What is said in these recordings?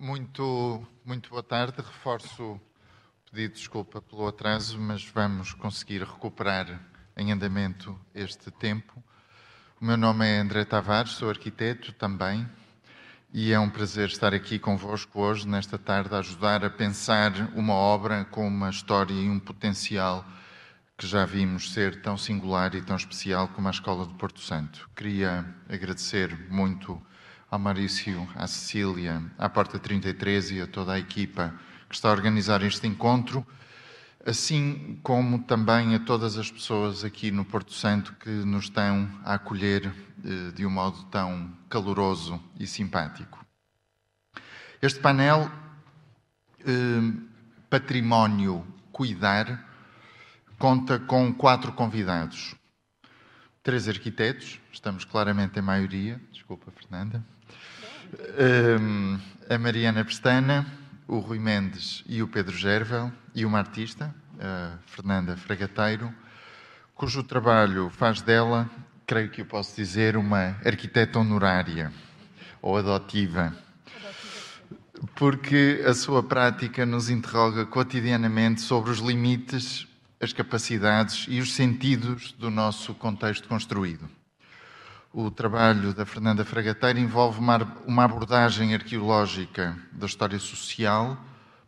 Muito, muito boa tarde. Reforço o pedido de desculpa pelo atraso, mas vamos conseguir recuperar em andamento este tempo. O meu nome é André Tavares, sou arquiteto também, e é um prazer estar aqui convosco hoje, nesta tarde, a ajudar a pensar uma obra com uma história e um potencial que já vimos ser tão singular e tão especial como a Escola do Porto Santo. Queria agradecer muito ao Maurício, à Cecília, à Porta 33 e a toda a equipa que está a organizar este encontro, assim como também a todas as pessoas aqui no Porto Santo que nos estão a acolher eh, de um modo tão caloroso e simpático. Este painel, eh, Património Cuidar, conta com quatro convidados. Três arquitetos, estamos claramente em maioria, desculpa, Fernanda. Um, a Mariana Pestana, o Rui Mendes e o Pedro Gervel, e uma artista, a Fernanda Fragateiro, cujo trabalho faz dela, creio que eu posso dizer, uma arquiteta honorária ou adotiva. Porque a sua prática nos interroga cotidianamente sobre os limites, as capacidades e os sentidos do nosso contexto construído o trabalho da Fernanda Fragateira envolve uma abordagem arqueológica da história social,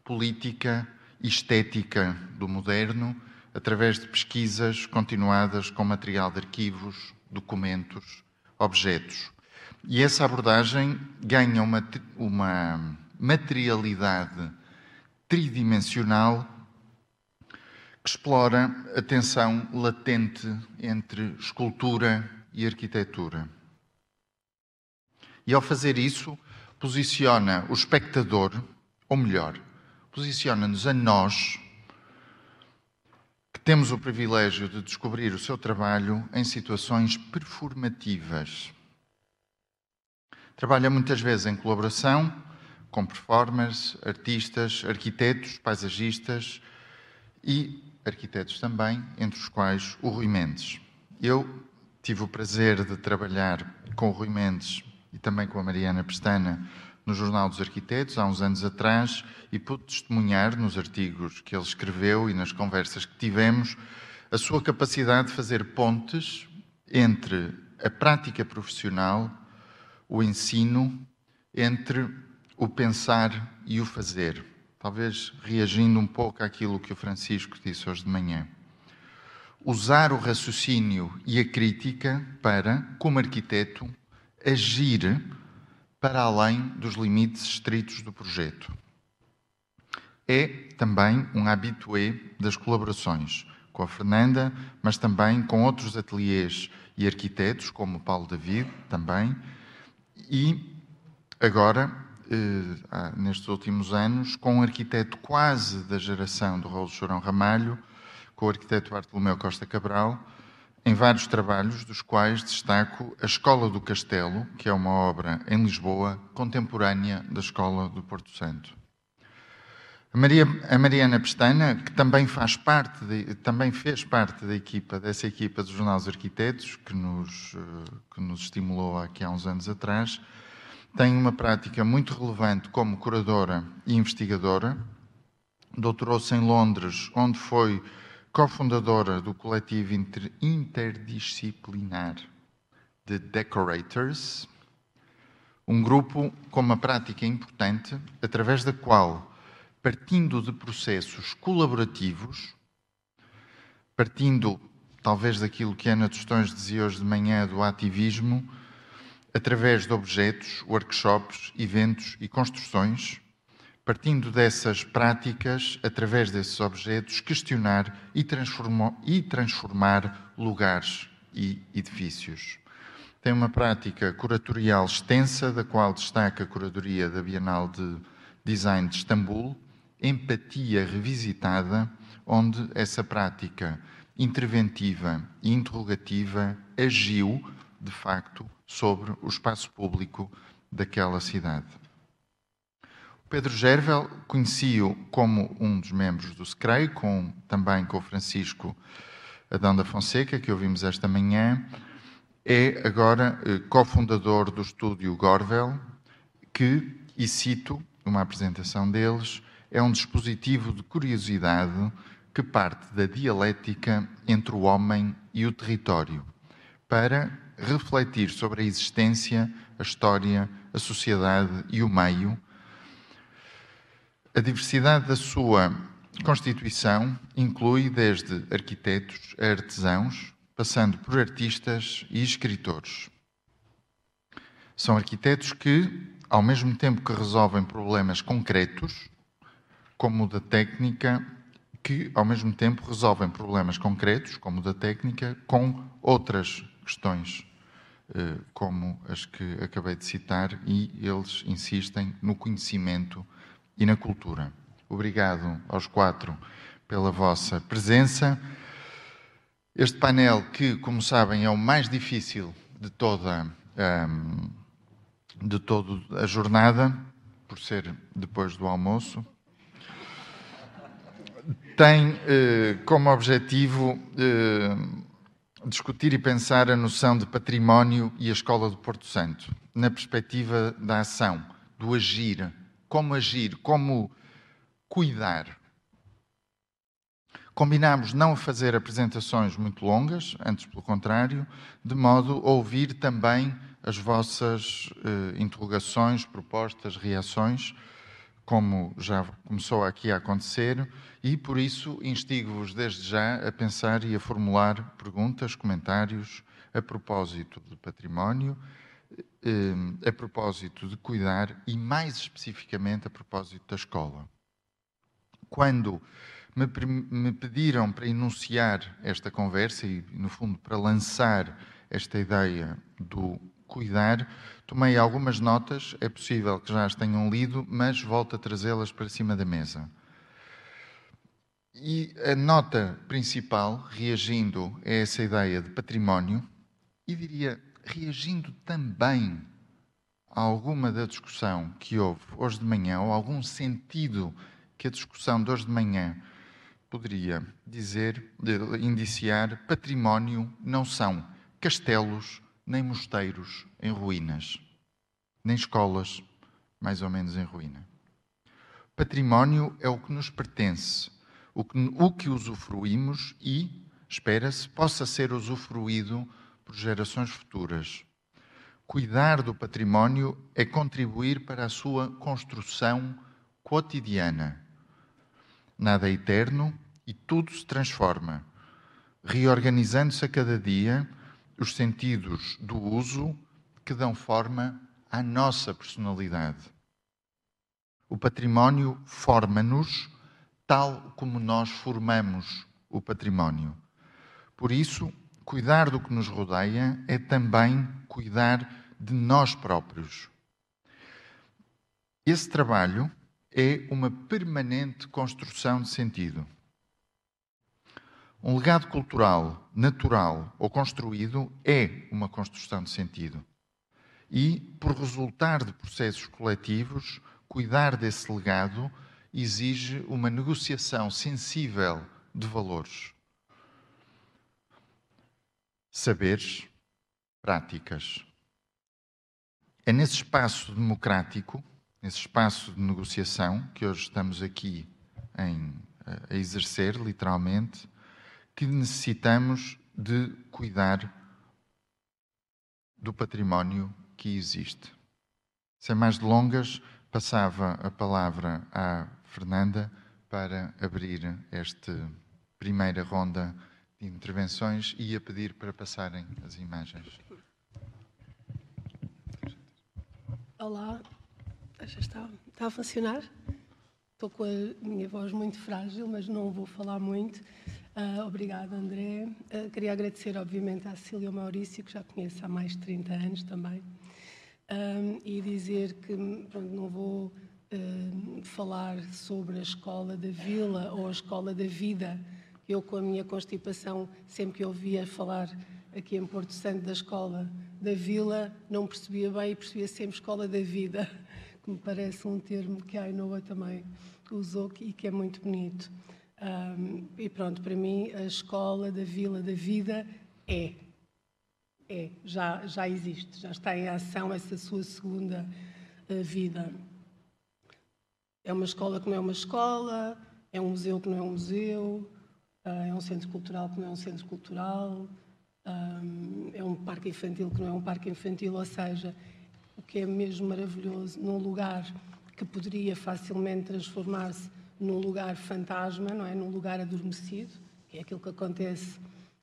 política e estética do moderno, através de pesquisas continuadas com material de arquivos, documentos, objetos. E essa abordagem ganha uma, uma materialidade tridimensional que explora a tensão latente entre escultura e arquitetura. E ao fazer isso, posiciona o espectador, ou melhor, posiciona-nos a nós, que temos o privilégio de descobrir o seu trabalho em situações performativas. Trabalha muitas vezes em colaboração com performers, artistas, arquitetos, paisagistas e arquitetos também, entre os quais o Rui Mendes. Eu tive o prazer de trabalhar com o Rui Mendes e também com a Mariana Pestana no Jornal dos Arquitetos, há uns anos atrás, e pude testemunhar nos artigos que ele escreveu e nas conversas que tivemos a sua capacidade de fazer pontes entre a prática profissional, o ensino, entre o pensar e o fazer. Talvez reagindo um pouco àquilo que o Francisco disse hoje de manhã usar o raciocínio e a crítica para, como arquiteto, agir para além dos limites estritos do projeto. É também um habitué das colaborações com a Fernanda, mas também com outros ateliês e arquitetos, como Paulo David, também, e agora, eh, nestes últimos anos, com um arquiteto quase da geração do Rolo Chorão Ramalho, com o arquiteto Bartolomeu Costa Cabral, em vários trabalhos, dos quais destaco a Escola do Castelo, que é uma obra em Lisboa contemporânea da Escola do Porto Santo. A, Maria, a Mariana Pestana, que também faz parte, de, também fez parte da equipa, dessa equipa dos Jornais Arquitetos, que nos, eh, que nos estimulou aqui há uns anos atrás, tem uma prática muito relevante como curadora e investigadora. Doutorou-se em Londres, onde foi cofundadora do coletivo inter interdisciplinar de Decorators, um grupo com uma prática importante, através da qual, partindo de processos colaborativos, partindo talvez daquilo que Ana Tostões dizia hoje de manhã do ativismo, através de objetos, workshops, eventos e construções, partindo dessas práticas, através desses objetos, questionar e, e transformar lugares e edifícios. Tem uma prática curatorial extensa, da qual destaca a curadoria da Bienal de Design de Istambul, Empatia Revisitada, onde essa prática interventiva e interrogativa agiu, de facto, sobre o espaço público daquela cidade. Pedro Gervel conheci-o como um dos membros do SCREI, com, também com o Francisco Adão da Fonseca, que ouvimos esta manhã. É agora eh, cofundador do estúdio Gorvel, que, e cito uma apresentação deles, é um dispositivo de curiosidade que parte da dialética entre o homem e o território, para refletir sobre a existência, a história, a sociedade e o meio. A diversidade da sua constituição inclui desde arquitetos a artesãos, passando por artistas e escritores. São arquitetos que, ao mesmo tempo que resolvem problemas concretos, como o da técnica, que ao mesmo tempo resolvem problemas concretos, como o da técnica, com outras questões, eh, como as que acabei de citar, e eles insistem no conhecimento e na cultura. Obrigado aos quatro pela vossa presença. Este painel, que, como sabem, é o mais difícil de toda, um, de toda a jornada, por ser depois do almoço, tem eh, como objetivo eh, discutir e pensar a noção de património e a escola do Porto Santo, na perspectiva da ação, do agir, como agir, como cuidar. Combinámos não fazer apresentações muito longas, antes pelo contrário, de modo a ouvir também as vossas eh, interrogações, propostas, reações, como já começou aqui a acontecer, e por isso instigo-vos desde já a pensar e a formular perguntas, comentários a propósito de património, a propósito de cuidar e, mais especificamente, a propósito da escola. Quando me, me pediram para enunciar esta conversa e, no fundo, para lançar esta ideia do cuidar, tomei algumas notas, é possível que já as tenham lido, mas volto a trazê-las para cima da mesa. E a nota principal, reagindo a essa ideia de património, e diria, reagindo também a alguma da discussão que houve hoje de manhã, ou algum sentido que a discussão de hoje de manhã poderia dizer, indiciar, património não são castelos nem mosteiros em ruínas, nem escolas mais ou menos em ruína. Património é o que nos pertence, o que, o que usufruímos e, espera-se, possa ser usufruído por gerações futuras. Cuidar do património é contribuir para a sua construção cotidiana. Nada é eterno e tudo se transforma, reorganizando-se a cada dia os sentidos do uso que dão forma à nossa personalidade. O património forma-nos tal como nós formamos o património. Por isso, cuidar do que nos rodeia é também cuidar de nós próprios. Esse trabalho é uma permanente construção de sentido. Um legado cultural, natural ou construído é uma construção de sentido. E, por resultar de processos coletivos, cuidar desse legado exige uma negociação sensível de valores, saberes, práticas. É nesse espaço democrático, nesse espaço de negociação que hoje estamos aqui em, a exercer, literalmente, que necessitamos de cuidar do património que existe. Sem mais delongas, passava a palavra à Fernanda para abrir esta primeira ronda de intervenções e a pedir para passarem as imagens. Olá, já está, está a funcionar? Estou com a minha voz muito frágil, mas não vou falar muito. Uh, obrigada, André. Uh, queria agradecer, obviamente, à Cília Maurício, que já conheço há mais de 30 anos também, e dizer que pronto, não vou uh, falar sobre a escola da vila ou a escola da vida. Eu, com a minha constipação, sempre que ouvia falar aqui em Porto Santo da escola da vila, não percebia bem e percebia sempre escola da vida, que me parece um termo que a Ainoa também usou e que é muito bonito. Um, e pronto, para mim, a escola da vila da vida é. É, já, já existe, já está em ação essa sua segunda uh, vida. é uma escola que não é uma escola, é um museu que não é um museu, é um centro cultural que não é um centro cultural, ah, é um parque infantil que não é um parque infantil, ou seja, o que é mesmo maravilhoso, num lugar que poderia facilmente transformar-se num lugar fantasma, não é? Num lugar adormecido, que é aquilo que acontece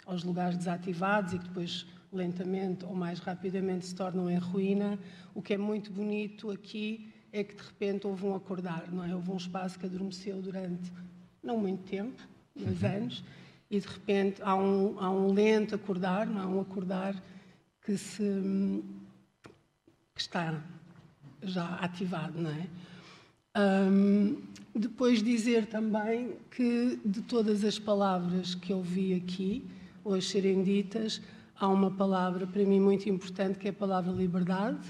aos lugares desativados e que depois lentamente ou mais rapidamente se tornam em ruína. O que é muito bonito aqui é que de repente houve um acordar, não é? Houve um espaço que adormeceu durante não muito tempo, dois uhum. anos, e de repente há um, há um lento acordar, não é? Um acordar que se que está já ativado, não é? Um, depois dizer também que de todas as palavras que eu vi aqui, hoje serem ditas, há uma palavra para mim muito importante que é a palavra liberdade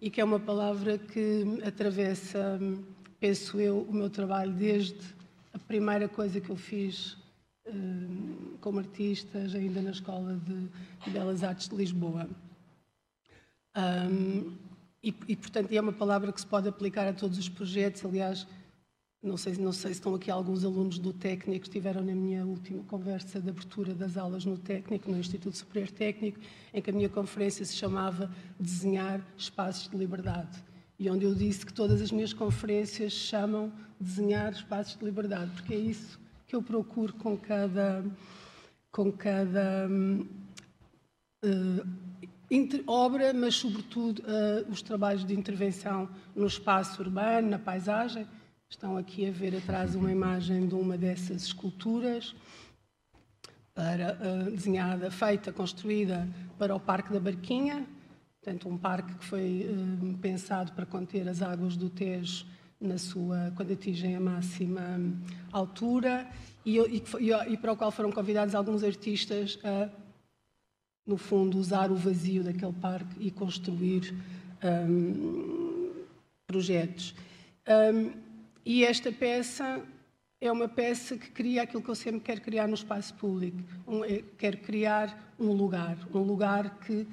e que é uma palavra que atravessa, penso eu, o meu trabalho desde primeira coisa que eu fiz um, como artista, ainda na Escola de Belas Artes de Lisboa. Um, e, e, portanto, é uma palavra que se pode aplicar a todos os projetos. Aliás, não sei, não sei se estão aqui alguns alunos do técnico estiveram na minha última conversa de abertura das aulas no técnico, no Instituto Superior Técnico, em que a minha conferência se chamava Desenhar Espaços de Liberdade. E onde eu disse que todas as minhas conferências chamam Desenhar Espaços de Liberdade, porque é isso que eu procuro com cada, com cada uh, obra, mas sobretudo uh, os trabalhos de intervenção no espaço urbano, na paisagem. Estão aqui a ver atrás uma imagem de uma dessas esculturas para, uh, desenhada, feita, construída para o Parque da Barquinha, portanto um parque que foi pensado para conter as águas do Tejo na sua quando atingem a máxima altura e, e, e, para o qual foram convidados alguns artistas a no fundo, usar o vazio daquele parque e construir um, projetos. Um, e esta peça é uma peça que cria aquilo que eu sempre quero criar no espaço público. Um, é, quero criar um lugar, um lugar que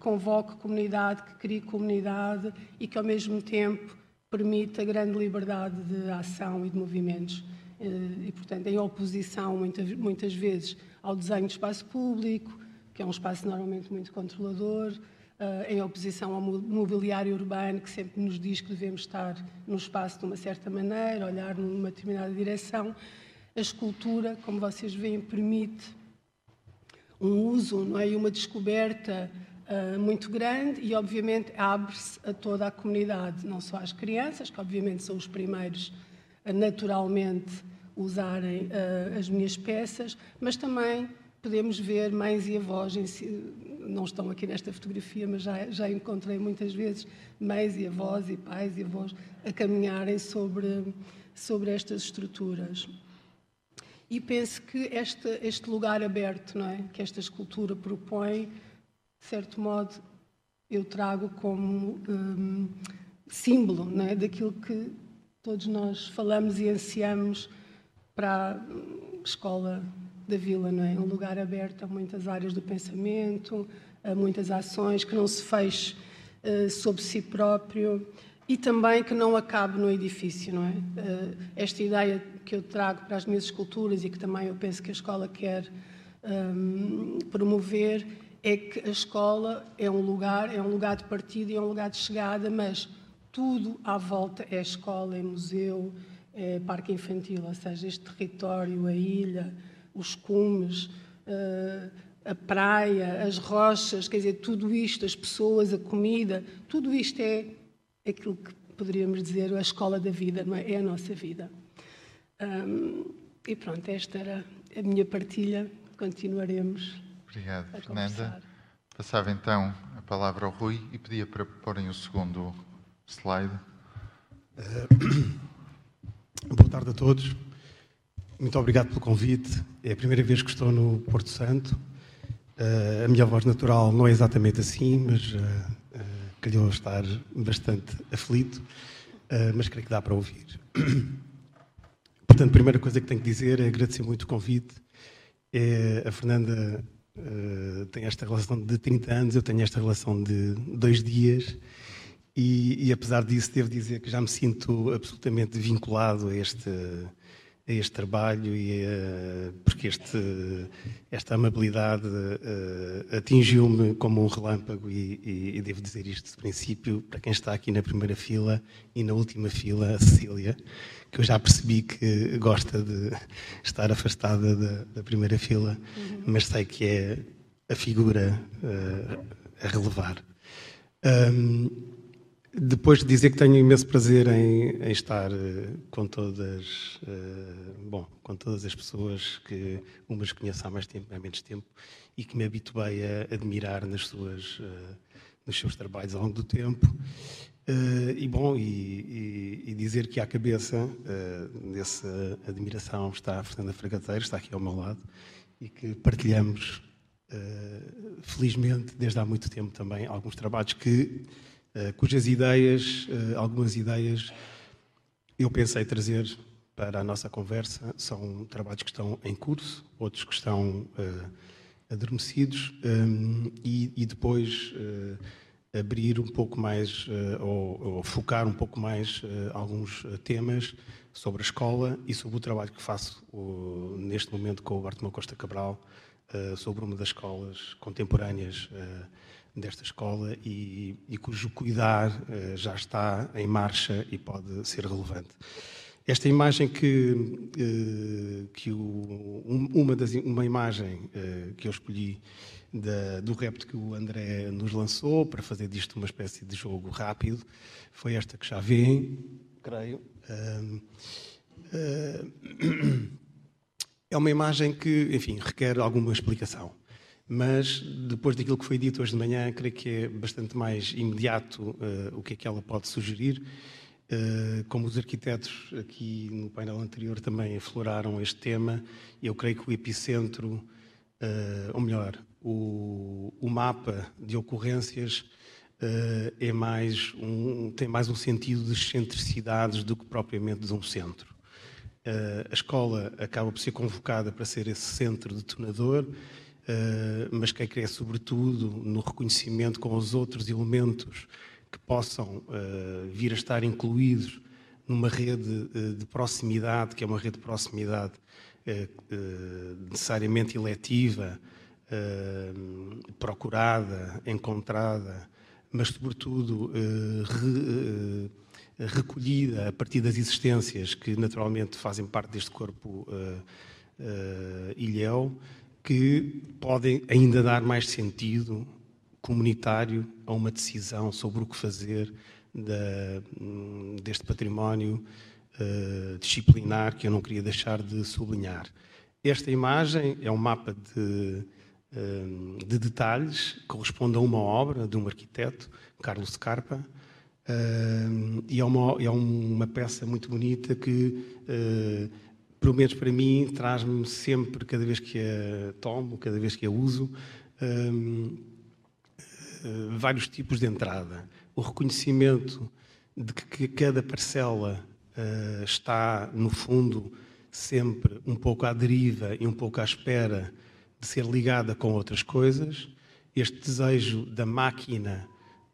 convoque comunidade, que crie comunidade e que, ao mesmo tempo, permita grande liberdade de ação e de movimentos. Eh, e, portanto, em oposição, muitas, muitas vezes, ao desenho de espaço público, que é um espaço normalmente muito controlador, uh, em oposição ao mobiliário urbano, que sempre nos diz que devemos estar no espaço de uma certa maneira, olhar numa determinada direção. A escultura, como vocês veem, permite um uso não é? e uma descoberta uh, muito grande e, obviamente, abre-se a toda a comunidade, não só às crianças, que, obviamente, são os primeiros a naturalmente usarem uh, as minhas peças, mas também podemos ver mães e avós, não estão aqui nesta fotografia, mas já, já encontrei muitas vezes mães e avós e pais e avós a caminharem sobre, sobre estas estruturas. E penso que este, este lugar aberto, não é? que esta escultura propõe, de certo modo, eu trago como um, símbolo é? daquilo que todos nós falamos e ansiamos para a escola da vila, não é? Um lugar aberto a muitas áreas do pensamento, a muitas ações, que não se feche uh, sobre si próprio e também que não acabe no edifício, não é? Uh, esta ideia que eu trago para as minhas esculturas e que também eu penso que a escola quer um, promover é que a escola é um lugar, é um lugar de partida e é um lugar de chegada, mas tudo à volta é escola, é museu, é parque infantil, ou seja, este território, a ilha, os cumes, eh, a praia, as rochas, quer dizer, tudo isto, as pessoas, a comida, tudo isto é aquilo que poderíamos dizer a escola da vida, não é? É a nossa vida. E pronto, esta era a minha partilha. Continuaremos. Obrigado, Fernanda. Passava então a palavra ao Rui e pedia para porem o segundo slide. Uh, boa tarde a todos. Muito obrigado pelo convite. É a primeira vez que estou no Porto Santo. Uh, a minha voz natural não é exatamente assim, mas uh, uh, calhou estar bastante aflito, uh, mas creio que dá para ouvir. Portanto, a primeira coisa que tenho que dizer é agradecer muito o convite. É, a Fernanda uh, tem esta relação de 30 anos, eu tenho esta relação de dois dias, E, e, apesar disso, devo dizer que já me sinto absolutamente vinculado a este, a este trabalho e a, porque este, esta amabilidade uh, atingiu-me como um relâmpago e, e, e, devo dizer isto de princípio para quem está aqui na primeira fila e na última fila, a Cecília, que eu já percebi que gosta de estar afastada da, da primeira fila, uhum. mas sei que é a figura uh, a relevar. Um, depois de dizer que tenho imenso prazer em, em estar uh, com todas, uh, bom, com todas as pessoas que umas conheço há mais tempo, há menos tempo, e que me habituei a admirar nas suas, uh, nos seus trabalhos ao longo do tempo. e bom, e, e, e, dizer que à cabeça dessa admiração está a Fernanda Fragateiro, está aqui ao meu lado, e que partilhamos, felizmente, desde há muito tempo também, alguns trabalhos que eh, cujas ideias, eh, algumas ideias, eu pensei trazer para a nossa conversa. São trabalhos que estão em curso, outros que estão uh, adormecidos, e, depois abrir um pouco mais, ou, ou, focar um pouco mais alguns temas sobre a escola e sobre o trabalho que faço neste momento com o Bartolomeu Costa Cabral, sobre uma das escolas contemporâneas desta escola e, e cujo cuidar uh, já está em marcha e pode ser relevante. Esta imagem que, uh, que o, um, uma, das, uma imagem uh, que eu escolhi da, do repto que o André nos lançou para fazer disto uma espécie de jogo rápido foi esta que já vêem, creio. é uma imagem que, enfim, requer alguma explicação mas depois daquilo que foi dito hoje de manhã, creio que é bastante mais imediato uh, o que é que ela pode sugerir. Uh, como os arquitetos aqui no painel anterior também afloraram este tema, eu creio que o epicentro, uh, ou melhor, o, o, mapa de ocorrências é mais um, tem mais um sentido de excentricidades do que propriamente de um centro. a escola acaba por ser convocada para ser esse centro detonador mas que é sobretudo no reconhecimento com os outros elementos que possam uh, vir a estar incluídos numa rede uh, de proximidade, que é uma rede de proximidade necessariamente eletiva, procurada, encontrada, mas sobretudo re, recolhida a partir das existências que naturalmente fazem parte deste corpo ilhéu, que podem ainda dar mais sentido comunitário a uma decisão sobre o que fazer da, deste património uh, disciplinar que eu não queria deixar de sublinhar. Esta imagem é um mapa de, uh, de detalhes, corresponde a uma obra de um arquiteto, Carlos Scarpa, uh, e é uma, é uma peça muito bonita que pelo menos para mim, traz-me sempre, cada vez que a tomo, cada vez que a uso, um, uh, vários tipos de entrada. O reconhecimento de que cada parcela uh, está, no fundo, sempre um pouco à deriva e um pouco à espera de ser ligada com outras coisas. Este desejo da máquina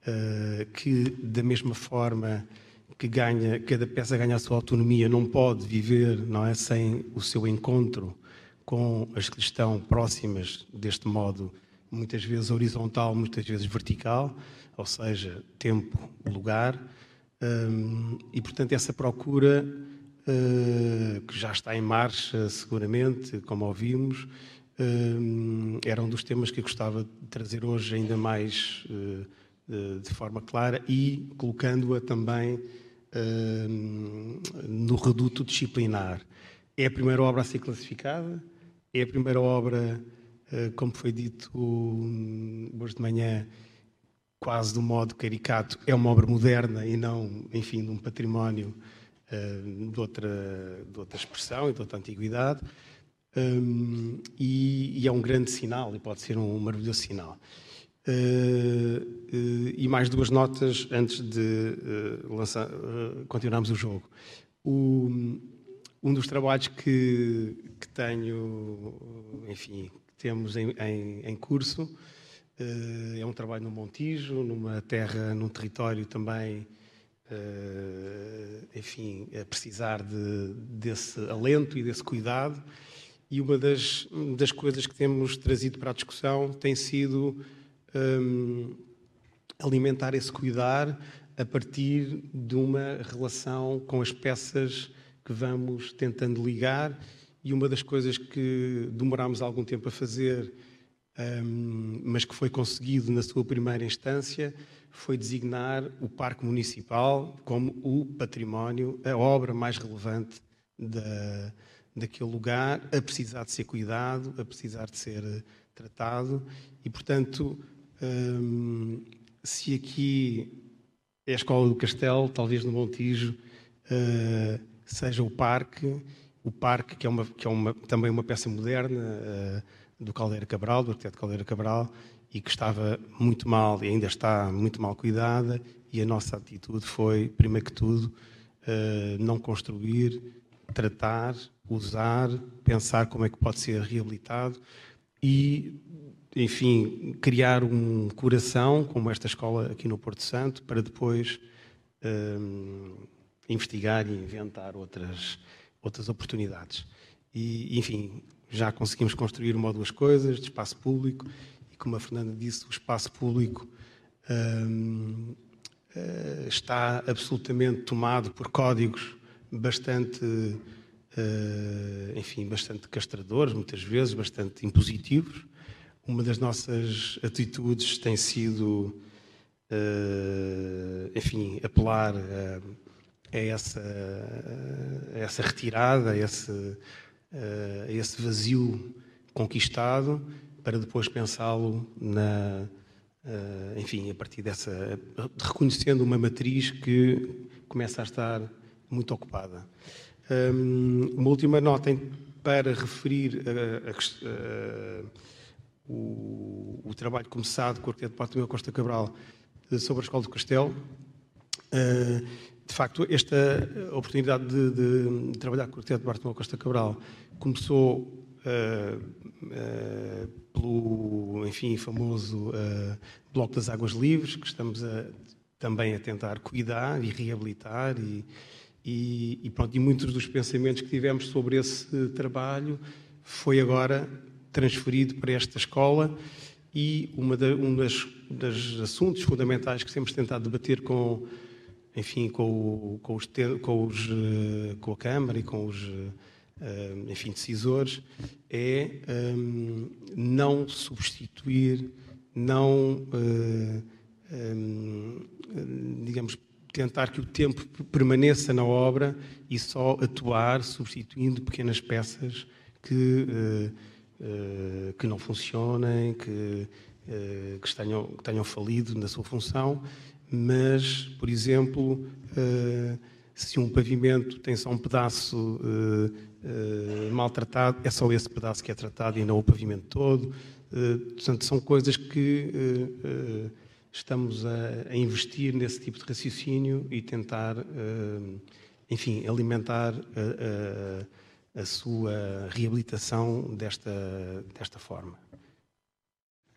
uh, que, da mesma forma, que ganha, cada peça ganha a sua autonomia, não pode viver não é, sem o seu encontro com as que estão próximas deste modo, muitas vezes horizontal, muitas vezes vertical, ou seja, tempo, lugar. Hum, e, portanto, essa procura, uh, que já está em marcha, seguramente, como ouvimos, uh, era um dos temas que eu gostava de trazer hoje ainda mais uh, de forma clara e colocando-a também no reduto disciplinar. É a primeira obra a ser classificada, é a primeira obra, uh, como foi dito hoje de manhã, quase um modo caricato, é uma obra moderna e não, enfim, de um património uh, de, outra, de outra expressão e de outra antiguidade. Um, e, e, é um grande sinal, e pode ser um maravilhoso sinal. Uh, uh, e mais duas notas antes de uh, lançar, continuarmos o jogo. O, um dos trabalhos que, que tenho, enfim, que temos em, em, em curso, é um trabalho no Montijo, numa terra, num território também, enfim, a precisar de, desse alento e desse cuidado. E uma das, das coisas que temos trazido para a discussão tem sido um, alimentar esse cuidar a partir de uma relação com as peças que vamos tentando ligar. E uma das coisas que demorámos algum tempo a fazer, um, mas que foi conseguido na sua primeira instância, foi designar o Parque Municipal como o património, a obra mais relevante da, daquele lugar, a precisar de ser cuidado, a precisar de ser tratado. E, portanto, se aqui é a Escola do Castelo, talvez no Montijo uh, seja o parque, o parque que é, uma, que é uma, também uma peça moderna uh, do Caldeira Cabral, do arquiteto Caldeira Cabral, e que estava muito mal e ainda está muito mal cuidada, e a nossa atitude foi, primeiro que tudo, uh, não construir, tratar, usar, pensar como é que pode ser reabilitado e enfim, criar um coração, como esta escola aqui no Porto Santo, para depois um, investigar e inventar outras, outras oportunidades. E, enfim, já conseguimos construir uma ou duas coisas de espaço público, e como a Fernanda disse, o espaço público um, uh, está absolutamente tomado por códigos bastante, uh, enfim, bastante castradores, muitas vezes, bastante impositivos, uma das nossas atitudes tem sido, uh, enfim, apelar a, a, essa, a essa retirada, a esse, uh, a esse vazio conquistado, para depois pensá-lo na, uh, enfim, a partir dessa, reconhecendo uma matriz que começa a estar muito ocupada. Um, uma última nota para referir a, a, o, o trabalho começado com o arquiteto Bartolomeu Costa Cabral eh, sobre a Escola do Castelo. Uh, de facto, esta oportunidade de, de, trabalhar com o arquiteto Bartolomeu Costa Cabral começou uh, uh, pelo, enfim, famoso Bloco das Águas Livres, que estamos a, também a tentar cuidar e reabilitar e, e, e, pronto, e muitos dos pensamentos que tivemos sobre esse trabalho foi agora transferido para esta escola e uma da, um das, das, assuntos fundamentais que temos tentado debater com, enfim, com, com, os, com, os, eh, com a Câmara e com os eh, enfim, decisores é um, não substituir, não, um, eh, digamos, tentar que o tempo permaneça na obra e só atuar substituindo pequenas peças que eh, que não funcionem, que, eh, que, tenham, que tenham falido na sua função, mas, por exemplo, eh, se um pavimento tem só um pedaço maltratado, é só esse pedaço que é tratado e não o pavimento todo. Portanto, são coisas que estamos a, investir nesse tipo de raciocínio e tentar, enfim, alimentar a, sua reabilitação desta, desta forma.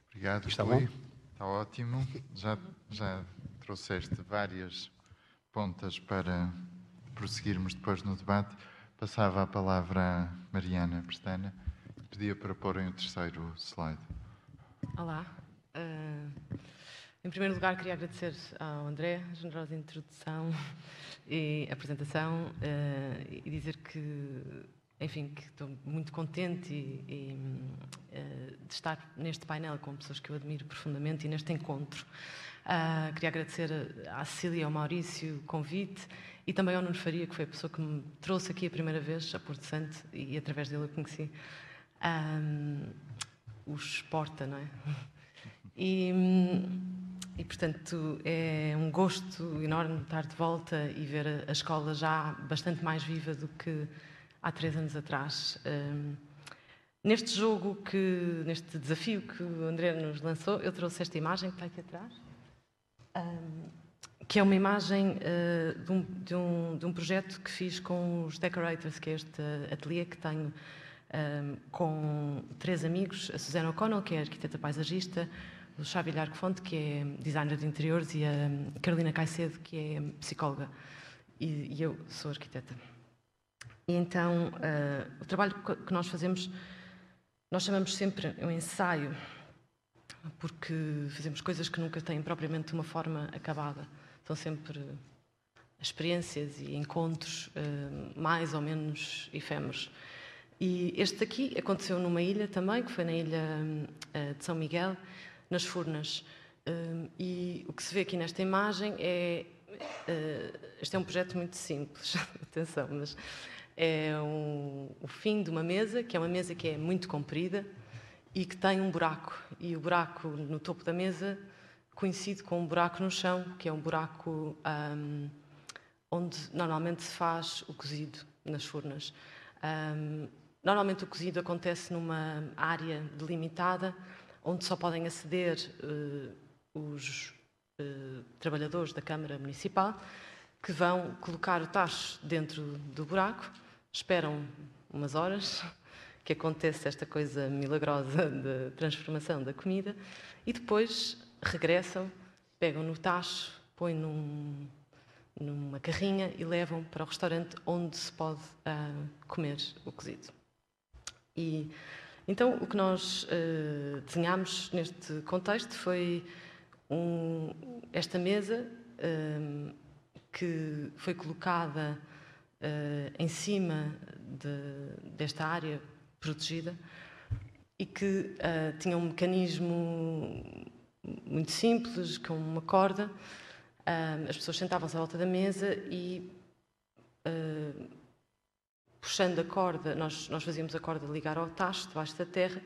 Obrigado, Está Rui. bom? Está ótimo. Já, já trouxeste várias pontas para prosseguirmos depois no debate. Passava a palavra à Mariana Pestana. Pedia para porem o terceiro slide. Olá. Uh, em primeiro lugar, queria agradecer ao André a generosa introdução e apresentação uh, e dizer que enfim, que estou muito contente e, e, uh, de estar neste painel com pessoas que eu admiro profundamente e neste encontro. Uh, queria agradecer à Cecília e ao Maurício o convite e também ao Nuno Faria, que foi a pessoa que me trouxe aqui a primeira vez a Porto Santo e através dele eu conheci um, os Porta, não é? E, e, portanto, é um gosto enorme estar de volta e ver a escola já bastante mais viva do que há três anos atrás. Um, neste jogo, que, neste desafio que o André nos lançou, eu trouxe esta imagem que está aqui atrás, um, que é uma imagem uh, de, um, de, um, de, um, projeto que fiz com os Decorators, que é este ateliê que tenho um, com três amigos, a Susana O'Connell, que é arquiteta paisagista, o Xavi Arcofonte, que é designer de interiores, e a Carolina Caicedo, que é psicóloga. E, e eu sou arquiteta. E então, uh, o trabalho que nós fazemos, nós chamamos sempre um ensaio, porque fazemos coisas que nunca têm propriamente uma forma acabada. São sempre experiências e encontros uh, mais ou menos efêmeros. E este aqui aconteceu numa ilha também, que foi na ilha uh, de São Miguel, nas Furnas. E o que se vê aqui nesta imagem é. este é um projeto muito simples, atenção, mas é um, o fim de uma mesa, que é uma mesa que é muito comprida e que tem um buraco. E o buraco no topo da mesa coincide com um buraco no chão, que é um buraco um, onde normalmente se faz o cozido nas furnas. Um, normalmente o cozido acontece numa área delimitada, onde só podem aceder uh, os uh, trabalhadores da Câmara Municipal, que vão colocar o tacho dentro do buraco esperam umas horas que aconteça esta coisa milagrosa de transformação da comida e depois regressam, pegam no tacho, põem num, numa carrinha e levam para o restaurante onde se pode uh, comer o cozido. E então o que nós uh, desenhámos neste contexto foi um, esta mesa uh, que foi colocada em cima de, desta área protegida e que uh, tinha um mecanismo muito simples, com uma corda. Uh, as pessoas sentavam-se à volta da mesa e, puxando a corda, nós, nós fazíamos a corda ligar ao tacho debaixo da terra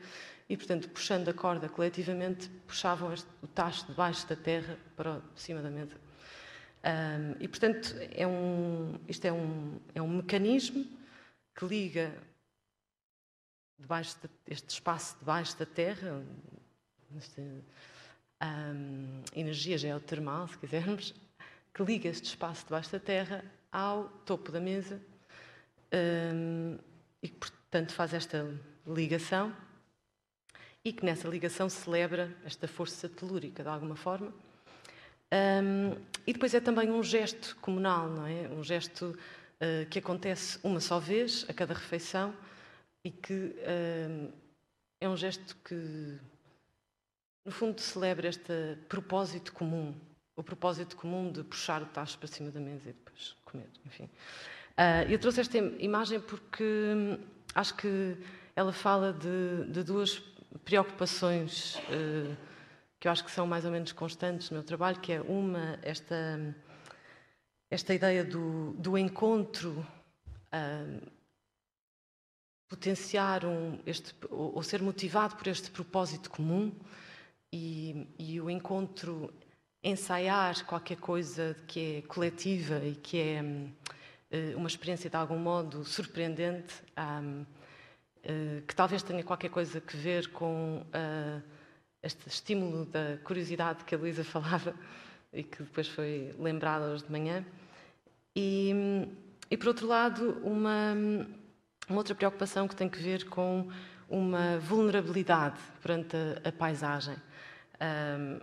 e, portanto, puxando a corda coletivamente, puxavam este, o tacho debaixo da terra para cima da mesa. Um, e, portanto, é um, isto é um, é um mecanismo que liga debaixo de, este espaço debaixo da Terra, esta, um, energia geotermal, se quisermos, que liga este espaço debaixo da Terra ao topo da mesa um, e que, portanto, faz esta ligação e que nessa ligação celebra esta força telúrica, de alguma forma, um, e depois é também um gesto comunal, não é? Um gesto uh, que acontece uma só vez a cada refeição e que uh, é um gesto que, no fundo, celebra este propósito comum, o propósito comum de puxar o tacho para cima da mesa e depois comer, enfim. Uh, eu trouxe esta imagem porque hum, acho que ela fala de, de duas preocupações uh, que eu acho que são mais ou menos constantes no meu trabalho, que é uma, esta, esta ideia do, do encontro, uh, potenciar um, este, ou, ou, ser motivado por este propósito comum e, e, o encontro ensaiar qualquer coisa que é coletiva e que é uh, uma experiência de algum modo surpreendente, um, uh, ah, que talvez tenha qualquer coisa a ver com este estímulo da curiosidade que a Luísa falava e que depois foi lembrada hoje de manhã. E, e por outro lado, uma, uma outra preocupação que tem que ver com uma vulnerabilidade perante a, a paisagem. Um,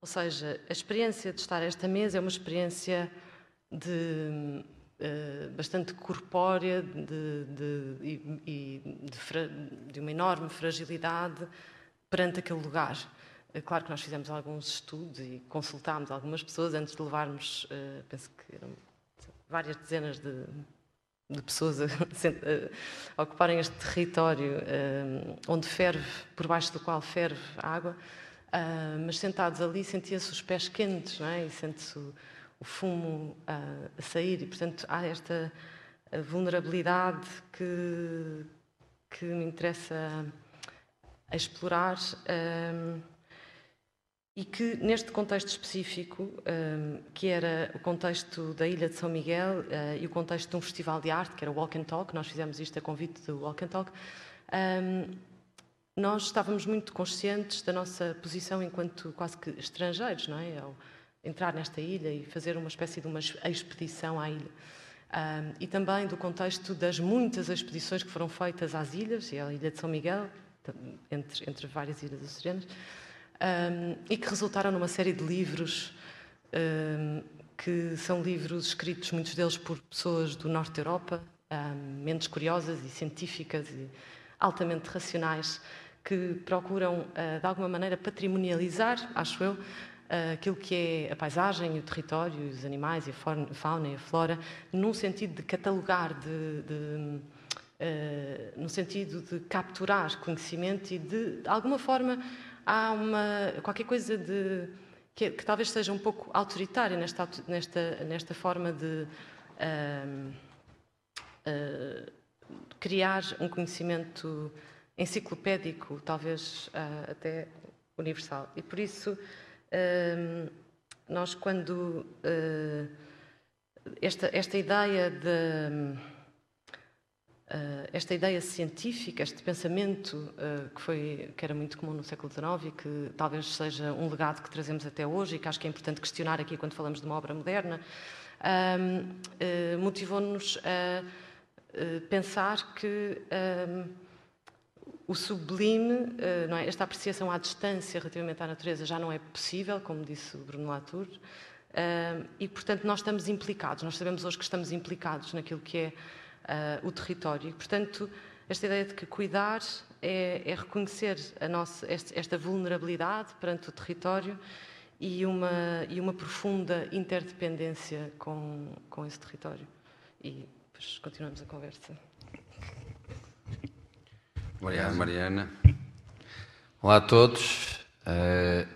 ou seja, a experiência de estar esta mesa é uma experiência de, uh, bastante corpórea de, de, de, de, uma enorme fragilidade perante aquele lugar. É claro que nós fizemos alguns estudos e consultámos algumas pessoas antes de levarmos, uh, penso que eram várias dezenas de, de pessoas a, a, ocuparem este território uh, onde ferve, por baixo do qual ferve a água, mas sentados ali sentia-se os pés quentes, não é? E sente-se o, o, fumo a sair e, portanto, há esta vulnerabilidade que, que me interessa a explorar um, e que neste contexto específico, um, que era o contexto da Ilha de São Miguel uh, e o contexto de um festival de arte, que era o Walk and Talk, nós fizemos isto a convite do Walk and Talk, um, nós estávamos muito conscientes da nossa posição enquanto quase que estrangeiros, não é? Ao entrar nesta ilha e fazer uma espécie de uma expedição à ilha. Um, e também do contexto das muitas expedições que foram feitas às ilhas, e à Ilha de São Miguel, entre, entre várias ilhas açorianas, um, e que resultaram numa série de livros um, que são livros escritos, muitos deles por pessoas do norte da Europa, um, mentes curiosas e científicas e altamente racionais, que procuram, uh, de alguma maneira, patrimonializar, acho eu, uh, aquilo que é a paisagem, o território, os animais, a fauna e a flora, num sentido de catalogar, de, de uh, no sentido de capturar conhecimento e de, de alguma forma, há uma, qualquer coisa de que, que, talvez seja um pouco autoritária nesta, nesta, nesta forma de uh, uh, criar um conhecimento enciclopédico, talvez uh, até universal. E por isso, nós, quando esta, esta ideia de Uh, esta ideia científica, este pensamento uh, que, foi, que era muito comum no século XIX e que talvez seja um legado que trazemos até hoje e que acho que é importante questionar aqui quando falamos de uma obra moderna, uh, motivou-nos a pensar que o sublime, é? esta apreciação à distância relativamente à natureza já não é possível, como disse o Bruno Latour, e portanto nós estamos implicados, nós sabemos hoje que estamos implicados naquilo que é uh, o território. Portanto, esta ideia de que cuidar é, é reconhecer a nossa, esta vulnerabilidade perante o território e uma, e uma profunda interdependência com, com esse território. E depois continuamos a conversa. Obrigado, Mariana. Olá a todos. Uh,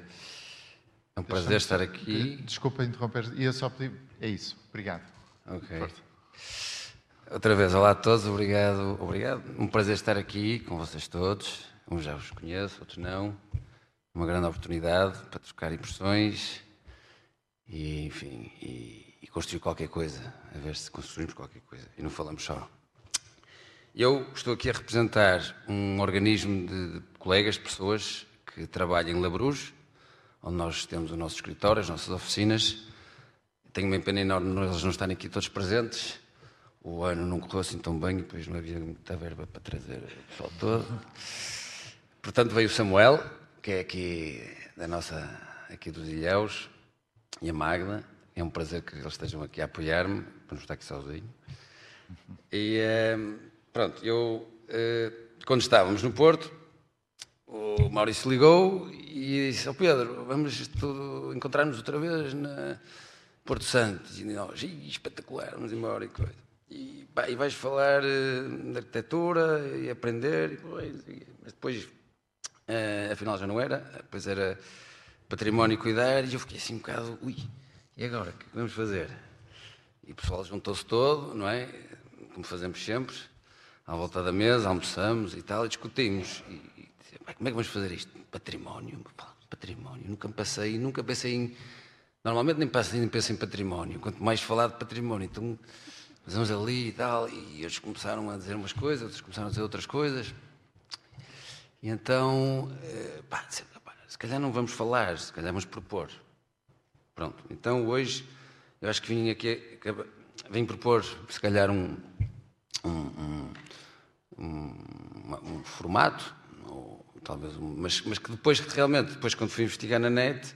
é um prazer estar aqui. Desculpa interromper, ia só pedir. É isso, obrigado. Ok. Forte. Outra vez, olá a todos, obrigado, obrigado. Um prazer estar aqui com vocês todos. Uns já os conheço, outros não. Uma grande oportunidade para trocar impressões e, enfim, e, e construir qualquer coisa, a ver se construímos qualquer coisa e não falamos só. Eu estou aqui a representar um organismo de colegas, de pessoas que trabalham em Labrouge, onde nós temos o nosso escritório, as nossas oficinas. Tenho uma pena enorme eles não estarem aqui todos presentes, o ano não correu assim tão bem depois não havia muita verba para trazer o pessoal todo. Portanto, veio o Samuel, que é aqui da nossa, aqui dos Ilhéus, e a Magda. É um prazer que eles estejam aqui a apoiar-me, para não estar aqui sozinho. E eh, pronto, eu, eh, quando estávamos no Porto, o Maurício ligou e disse: oh Pedro, vamos encontrar-nos outra vez na Porto Santo. E nós, espetacular, vamos embora e coisa e, pá, e vais falar uh, de arquitetura e aprender, e depois, mas depois, uh, afinal já não era, depois era património e cuidar, e eu fiquei assim um bocado, ui, e agora, o que é vamos fazer? E o pessoal juntou-se todo, não é? Como fazemos sempre, à volta da mesa, almoçamos e tal, e discutimos. E, e como é que vamos fazer isto? Património, património, nunca pensei, nunca pensei em. Normalmente nem penso, nem penso em património, quanto mais falar de património. Então, fazemos ali e tal, e eles começaram a dizer umas coisas, outros começaram a dizer outras coisas. E então, eh, pá, se, calhar não vamos falar, se calhar vamos propor. Pronto, então hoje eu acho que vim aqui, vim propor, se calhar, um, um, um, um formato, ou talvez mas, mas que depois, realmente, depois quando fui investigar na net,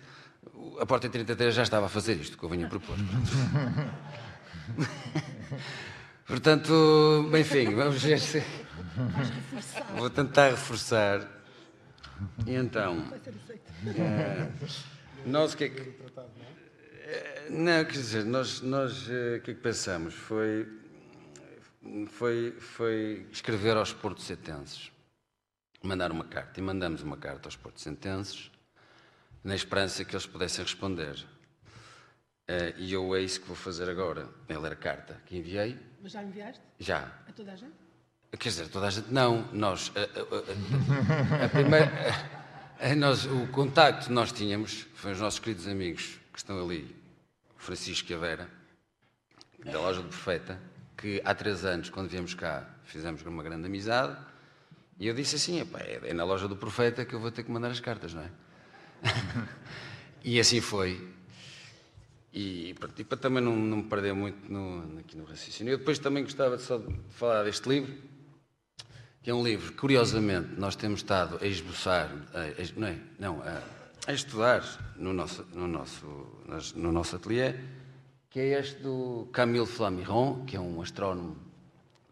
a Porta 33 já estava a fazer isto que eu vinha propor. Portanto, enfim, vamos ver se. Vou tentar reforçar. E então. É, nós o que é que. É, não, quer dizer, nós, nós eh, o que é que pensamos? Foi, foi, foi escrever aos portos setenses. Mandar uma carta. E mandamos uma carta aos portos setenses na esperança que eles pudessem responder. Uh, e eu é isso que vou fazer agora. É ler a carta que enviei. Mas já enviaste? Já. A toda a gente? Quer dizer, toda a gente não. Nós, a, a, a, a primeira, nós, o contacto que nós tínhamos foi os nossos queridos amigos que estão ali, o Francisco e a Vera, da loja do Profeta, que há três anos, quando viemos cá, fizemos uma grande amizade. E eu disse assim: é na loja do Profeta que eu vou ter que mandar as cartas, não é? e assim foi. E, e para também não, não me perder muito no, aqui no raciocínio. Eu depois também gostava só de falar deste livro. que é um livro curiosamente, nós temos estado a esboçar, a, a, não é? Não, a, a estudar no nosso, no, nosso, no nosso ateliê, que é este do Camille Flamiron, que é um astrónomo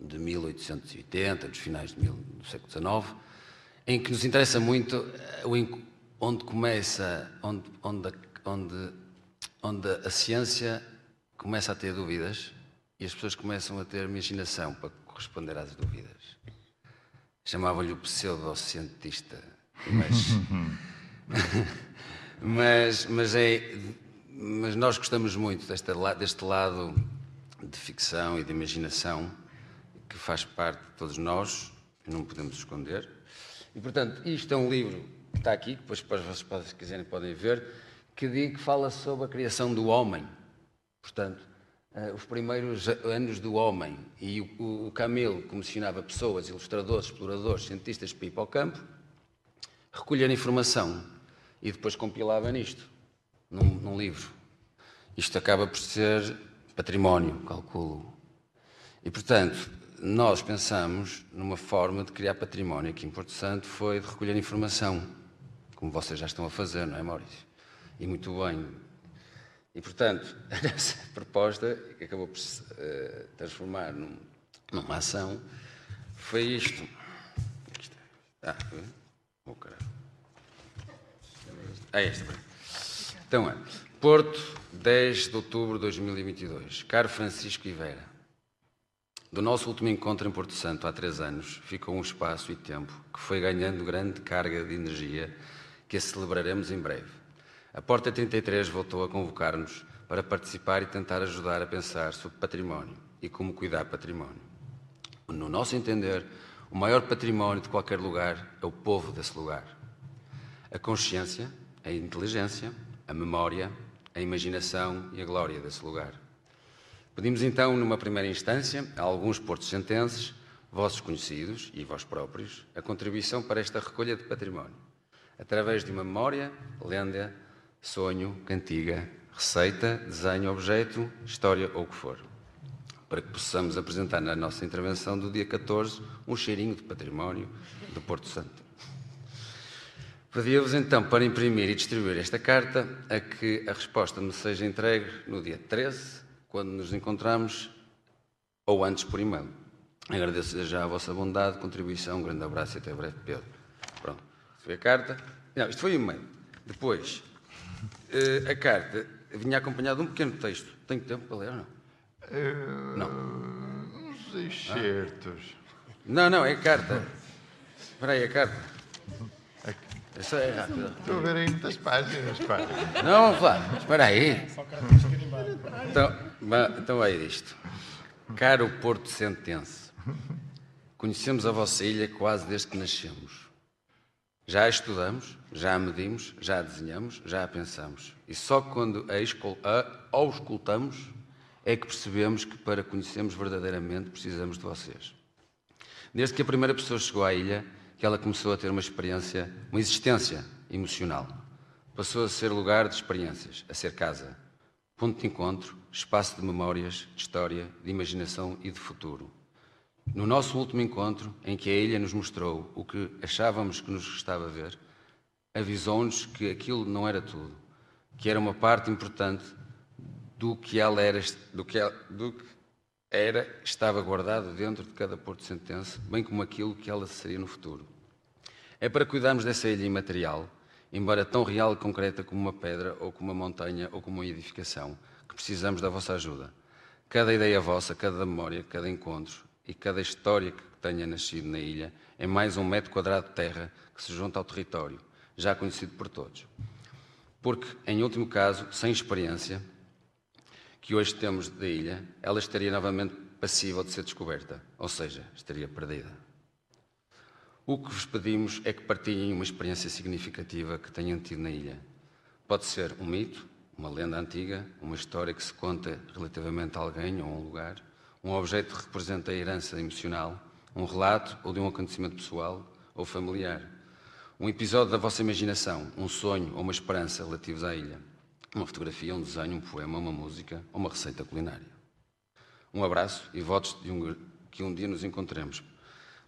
de 1880, dos finais mil, do século XIX, em que nos interessa muito eh, onde começa, onde, onde, onde, onde a ciência começa a ter dúvidas e as pessoas começam a ter imaginação para corresponder às dúvidas. Chamava-lhe o pseudocientista, mas, mas, mas, é, mas nós gostamos muito deste, deste lado de ficção e de imaginação que faz parte de todos nós e não podemos esconder. E, portanto, isto é um livro que está aqui, que depois vocês, se quiserem, podem ver, que, diz, que fala sobre a criação do homem. Portanto, uh, os primeiros anos do homem. E o, Camilo comissionava pessoas, ilustradores, exploradores, cientistas para ir para o campo, recolher informação e depois compilava nisto, num, num livro. Isto acaba por ser património, calculo. E, portanto, nós pensamos numa forma de criar património aqui em Porto Santo foi de recolher informação, como vocês já estão a fazer, não é, Maurício? E muito bem. E, portanto, essa proposta, que acabou por se uh, transformar num, numa ação, foi isto. Ah, oh, caralho. É esta. Então é. Porto, 10 de outubro de 2022. Caro Francisco Ivera. Do nosso último encontro em Porto Santo, há três anos, ficou um espaço e tempo que foi ganhando grande carga de energia que a celebraremos em breve. A Porta 33 voltou a convocar-nos para participar e tentar ajudar a pensar sobre património e como cuidar património. No nosso entender, o maior património de qualquer lugar é o povo desse lugar. A consciência, a inteligência, a memória, a imaginação e a glória desse lugar. Pedimos então, numa primeira instância, a alguns portos-sentenses, vossos conhecidos e vós próprios, a contribuição para esta recolha de património, através de uma memória, lenda, sonho, cantiga, receita, desenho, objeto, história ou o que for, para que possamos apresentar na nossa intervenção do dia 14 um cheirinho de património do Porto Santo. Pedia-vos então para imprimir e distribuir esta carta, a que a resposta me seja entregue no dia 13 quando nos encontramos ou antes por e-mail. Agradeço já a vossa bondade, contribuição, um grande abraço e até breve, Pedro. Pronto, foi a carta. Não, isto foi o e-mail. Depois, uh, a carta vinha acompanhada de um pequeno texto. Tenho tempo para ler ou não? Uh, não. Uns excertos. Ah? Não, não, é a carta. Espera aí, a carta. Isso é rápido. Estou a ver aí muitas páginas, pá. Não, vamos lá. Espera aí. Então, então é isto. Caro Porto Sentense, conhecemos a vossa ilha quase desde que nascemos. Já a estudamos, já a medimos, já a desenhamos, já a pensamos. E só quando a, auscultamos é que percebemos que para conhecermos verdadeiramente precisamos de vocês. Desde que a primeira pessoa chegou à ilha, que ela começou a ter uma experiência, uma existência emocional. Passou a ser lugar de experiências, a ser casa, ponto de encontro, espaço de memórias, de história, de imaginação e de futuro. No nosso último encontro, em que a ilha nos mostrou o que achávamos que nos restava ver, avisou-nos que aquilo não era tudo, que era uma parte importante do que ela era, do que, ela, do que era estava guardado dentro de cada porto sentença, bem como aquilo que ela seria no futuro. É para cuidarmos dessa ilha imaterial, embora tão real e concreta como uma pedra, ou como uma montanha, ou como uma edificação, que precisamos da vossa ajuda. Cada ideia vossa, cada memória, cada encontro e cada história que tenha nascido na ilha é mais um metro quadrado de terra que se junta ao território, já conhecido por todos. Porque, em último caso, sem experiência, que hoje temos da ilha, ela estaria novamente passível de ser descoberta, ou seja, estaria perdida. O que vos pedimos é que partilhem uma experiência significativa que tenham tido na ilha. Pode ser um mito, uma lenda antiga, uma história que se conta relativamente a alguém ou a um lugar, um objeto que representa a herança emocional, um relato ou de um acontecimento pessoal ou familiar, um episódio da vossa imaginação, um sonho ou uma esperança relativos à ilha, uma fotografia, um desenho, um poema, uma música ou uma receita culinária. Um abraço e votos de um, que um dia nos encontremos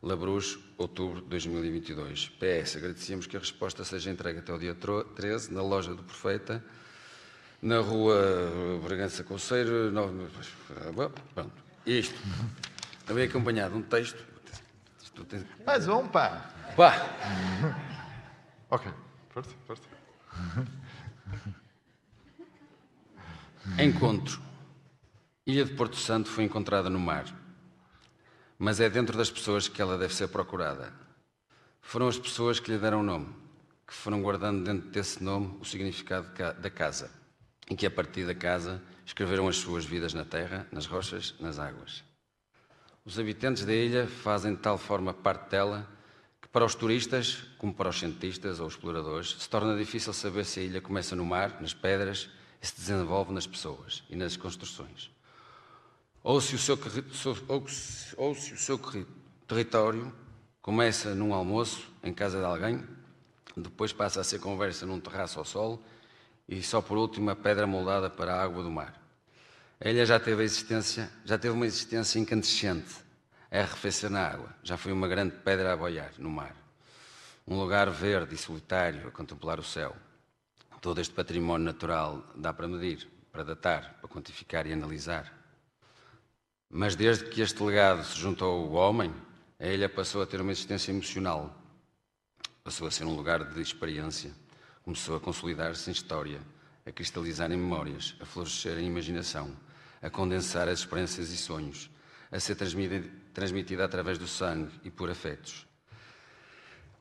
Labruz, outubro de 2022. PS, agradecemos que a resposta seja entregue até o dia 13, na loja do Profeta, na rua Bragança Conceiro, 9... Pronto, isto. Também acompanhado de um texto. Mais um, pá! Pá! ok, força, força. Encontro. Ilha de Porto Santo foi encontrada no mar mas é dentro das pessoas que ela deve ser procurada. Foram as pessoas que lhe deram o nome, que foram guardando dentro desse nome o significado da casa, e que a partir da casa escreveram as suas vidas na terra, nas rochas, nas águas. Os habitantes da ilha fazem de tal forma parte dela que para os turistas, como para os cientistas ou exploradores, se torna difícil saber se a ilha começa no mar, nas pedras, e se desenvolve nas pessoas e nas construções ou se o seu, ou, se o seu território começa num almoço em casa de alguém, depois passa a ser conversa num terraço ao sol e só por último a pedra moldada para a água do mar. A ilha já teve existência, já teve uma existência incandescente, a arrefecer na água. Já foi uma grande pedra a boiar no mar. Um lugar verde e solitário a contemplar o céu. Todo este património natural dá para medir, para datar, para quantificar e analisar. Mas desde que este legado se juntou ao homem, a ilha passou a ter uma existência emocional. Passou a ser um lugar de experiência. Começou a consolidar-se em história, a cristalizar em memórias, a florescer em imaginação, a condensar as experiências e sonhos, a ser transmitida, através do sangue e por afetos.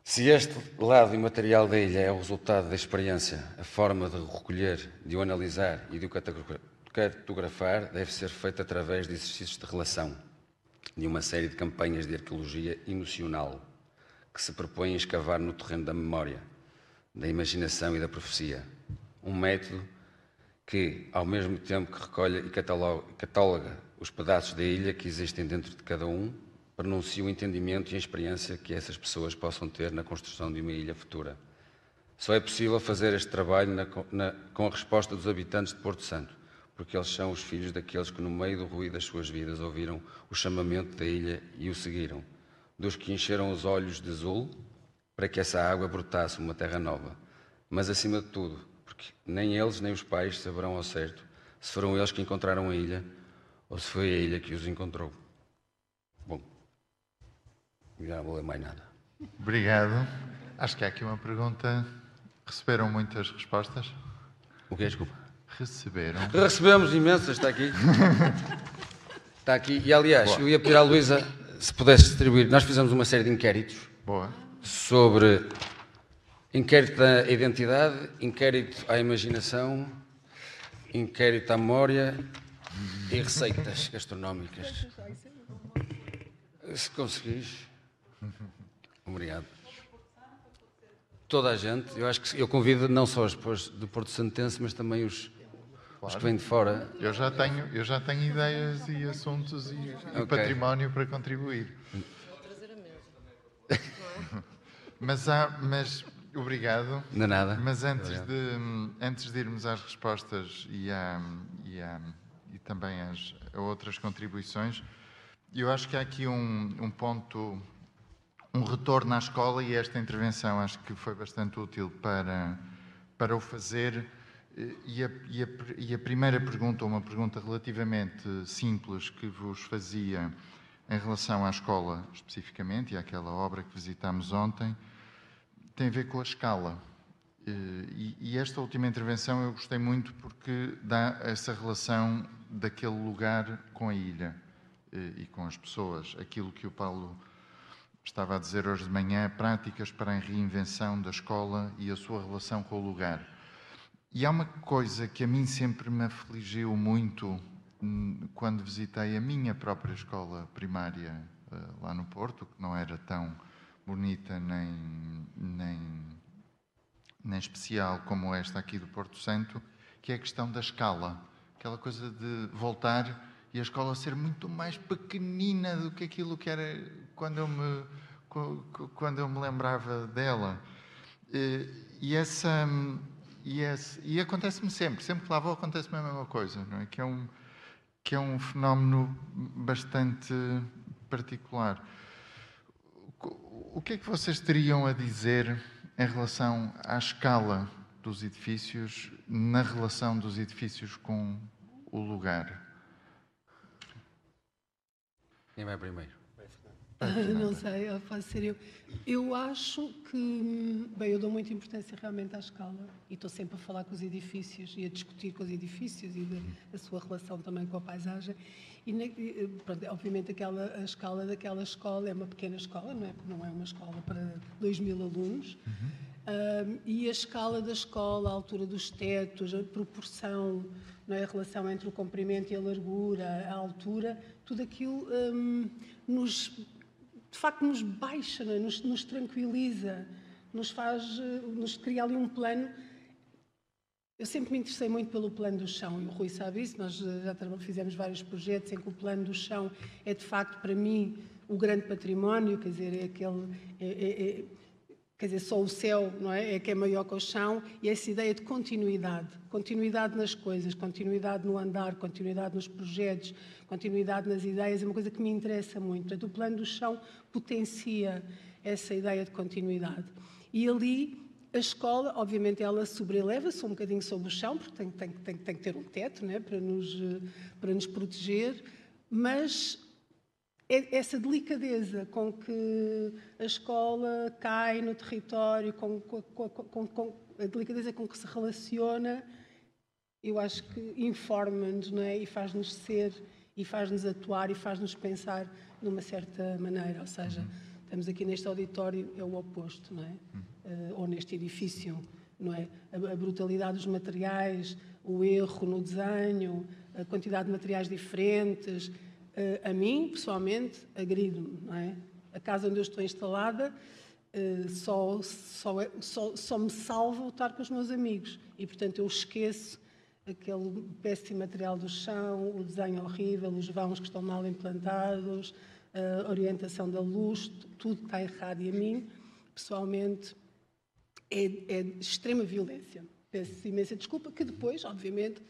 Se este lado imaterial da ilha é o resultado da experiência, a forma de recolher, de o analisar e de o cartografar deve ser feito através de exercícios de relação, de uma série de campanhas de arqueologia emocional que se propõem a escavar no terreno da memória, da imaginação e da profecia. Um método que, ao mesmo tempo que recolhe e cataloga os pedaços da ilha que existem dentro de cada um, pronuncia o entendimento e a experiência que essas pessoas possam ter na construção de uma ilha futura. Só é possível fazer este trabalho na, na, com a resposta dos habitantes de Porto Santo, porque eles são os filhos daqueles que, no meio do ruído das suas vidas, ouviram o chamamento da ilha e o seguiram, dos que encheram os olhos de azul para que essa água brotasse uma terra nova. Mas, acima de tudo, porque nem eles nem os pais saberão ao certo se foram eles que encontraram a ilha ou se foi a ilha que os encontrou. Bom, já não vou ler mais nada. Obrigado. Acho que há aqui uma pergunta. Receberam muitas respostas? O que é, desculpa? Receberam. Recebemos imensas, está aqui. Está aqui. E aliás, Boa. eu ia pedir à Luísa se pudesse distribuir. Nós fizemos uma série de inquéritos Boa. Sobre inquérito da identidade, inquérito à imaginação, inquérito à memória e receitas gastronómicas. Se conseguires. Obrigado toda a gente. Eu acho que eu convido não só as pessoas do Porto Santense, mas também os, claro. os que vêm de fora. Eu já tenho, eu já tenho ideias e assuntos e, okay. e património para contribuir. Vou trazer a mesa. mas há, mas obrigado. De nada. Mas antes de antes de irmos às respostas e, a, e, e também às a outras contribuições, eu acho que há aqui um, um ponto um retorno à escola e esta intervenção acho que foi bastante útil para, para o fazer. E a, e, a, e a, primeira pergunta, uma pergunta relativamente simples que vos fazia em relação à escola especificamente e àquela obra que visitámos ontem, tem a ver com a escala. E, e esta última intervenção eu gostei muito porque dá essa relação daquele lugar com a ilha e com as pessoas, aquilo que o Paulo estava a dizer hoje de manhã, práticas para a reinvenção da escola e a sua relação com o lugar. E há uma coisa que a mim sempre me afligiu muito hum, quando visitei a minha própria escola primária eh, lá no Porto, que não era tão bonita nem, nem, nem especial como esta aqui do Porto Santo, que é a questão da escala. Aquela coisa de voltar e a escola ser muito mais pequenina do que aquilo que era quando eu me, quando eu me lembrava dela. E, essa, e, esse, e acontece-me sempre, sempre que lá vou acontece-me a mesma coisa, não é? Que é um, que é um fenómeno bastante particular. O que é que vocês teriam a dizer em relação à escala dos edifícios, na relação dos edifícios com o lugar? Quem vai primeiro? Não sei, pode ser eu. Eu acho que, bem, eu dou muita importância realmente à escala e estou sempre a falar com os edifícios e a discutir com os edifícios e de, a sua relação também com a paisagem. E, pronto, obviamente, aquela, a escala daquela escola é uma pequena escola, não é, não é uma escola para 2 mil alunos. Uhum. e a escala da escola, a altura dos tetos, a proporção, não é, a relação entre o comprimento e a largura, a altura, tudo aquilo um, nos, de facto nos baixa, é? nos, nos, tranquiliza, nos faz, eh, nos cria ali um plano. Eu sempre me interessei muito pelo plano do chão e o Rui sabe isso. Nós já fizemos vários projetos em que o plano do chão é de facto para mim o grande património, quer dizer, é aquele. É, é, é, quer dizer, só o céu não é? é que é maior que o chão, e essa ideia de continuidade, continuidade nas coisas, continuidade no andar, continuidade nos projetos, continuidade nas ideias, é uma coisa que me interessa muito. Portanto, o plano do chão potencia essa ideia de continuidade. E ali a escola, obviamente, ela sobreleva-se um bocadinho sobre o chão, porque tem, tem, tem, tem que ter um teto né, para, nos, para nos proteger, mas é essa delicadeza com que a escola cai no território, com, com, com, com a delicadeza com que se relaciona, eu acho que informa-nos é? e faz-nos ser, e faz-nos atuar, e faz-nos pensar de uma certa maneira. Ou seja, uhum. estamos aqui neste auditório, é o oposto, não é? Uh, ou neste edifício, não é? A, brutalidade dos materiais, o erro no desenho, a quantidade de materiais diferentes Uh, a mim, pessoalmente, agride-me. É? A casa onde eu estou instalada uh, só, só, é, só, só, me salva estar com os meus amigos. E, portanto, eu esqueço aquele péssimo material do chão, o desenho horrível, os vãos que estão mal implantados, a orientação da luz, tudo está errado. E a mim, pessoalmente, é, é extrema violência. Peço imensa desculpa, que depois, obviamente,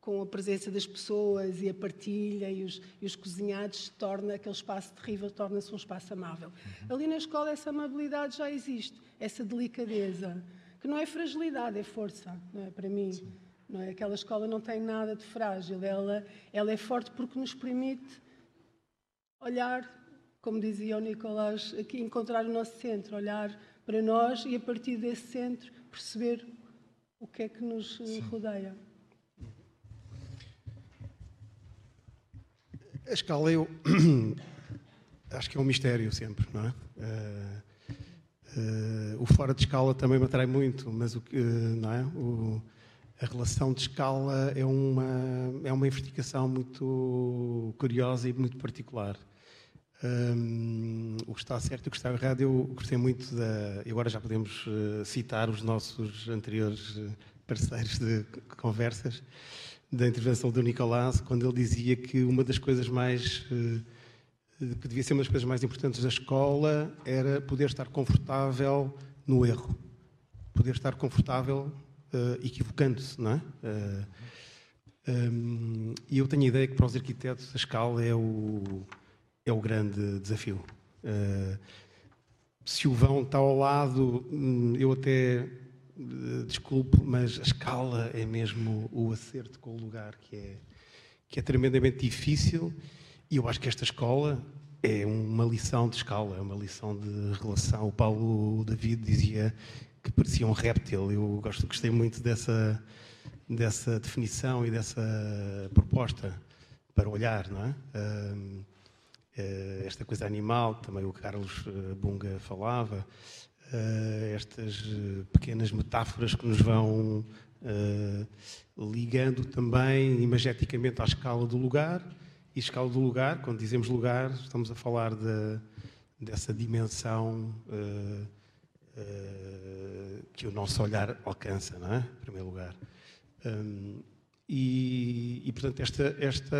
com a presença das pessoas e a partilha e os, e os cozinhados, torna aquele espaço terrível, torna-se um espaço amável. Uhum. Ali na escola essa amabilidade já existe, essa delicadeza, que não é fragilidade, é força, não é? Para mim, Sim. não é? Aquela escola não tem nada de frágil, ela, ela é forte porque nos permite olhar, como dizia o Nicolás, aqui encontrar o nosso centro, olhar para nós e a partir desse centro perceber o que é que nos Sim. rodeia. A escala, eu acho que é um mistério sempre, não é? Uh, uh, o fora de escala também me atrai muito, mas o que, não é? O, a relação de escala é uma, é uma investigação muito curiosa e muito particular. Um, o que está certo e o que está errado, eu gostei muito da. E agora já podemos uh, citar os nossos anteriores parceiros de conversas da intervenção do Nicolás, quando ele dizia que uma das coisas mais. Eh, que devia ser uma das coisas mais importantes da escola era poder estar confortável no erro. Poder estar confortável uh, equivocando-se, não é? Eh, um, e eu tenho a ideia que para os arquitetos a escala é o, é o grande desafio. Uh, se o vão está ao lado, hum, eu até desculpe, mas a escala é mesmo o acerto com o lugar que é, que é tremendamente difícil e eu acho que esta escola é uma lição de escala, é uma lição de relação. O Paulo David dizia que parecia um réptil. Eu gosto, gostei muito dessa, dessa definição e dessa proposta para olhar, não é? Eh, esta coisa animal, também o Carlos eh, Bunga falava, uh, estas eh, pequenas metáforas que nos vão uh, ligando também imageticamente à escala do lugar. E escala do lugar, quando dizemos lugar, estamos a falar de, dessa dimensão uh, que o nosso olhar alcança, não é? Em primeiro lugar. Um, e, e, portanto, esta, esta,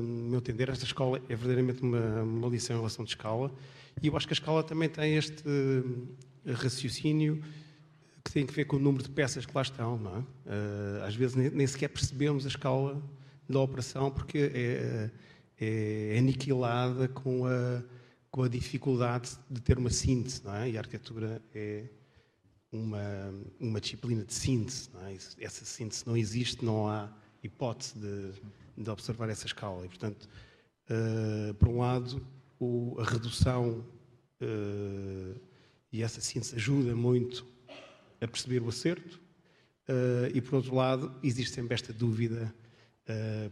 no meu entender, esta escola é verdadeiramente uma, uma lição em relação de escala. E eu acho que a escola também tem este, raciocínio que tem que ver com o número de peças que lá estão. Não é? Eh, às vezes nem sequer percebemos a escala da operação porque é, é, é aniquilada com a, com a dificuldade de ter uma síntese, não é? E a arquitetura é uma, uma disciplina de síntese, é? Essa síntese não existe, não há hipótese de, de observar essa escala. E, portanto, uh, por um lado, o, a redução uh, e essa síntese ajuda muito a perceber o acerto, uh, e, por outro lado, existe sempre esta dúvida,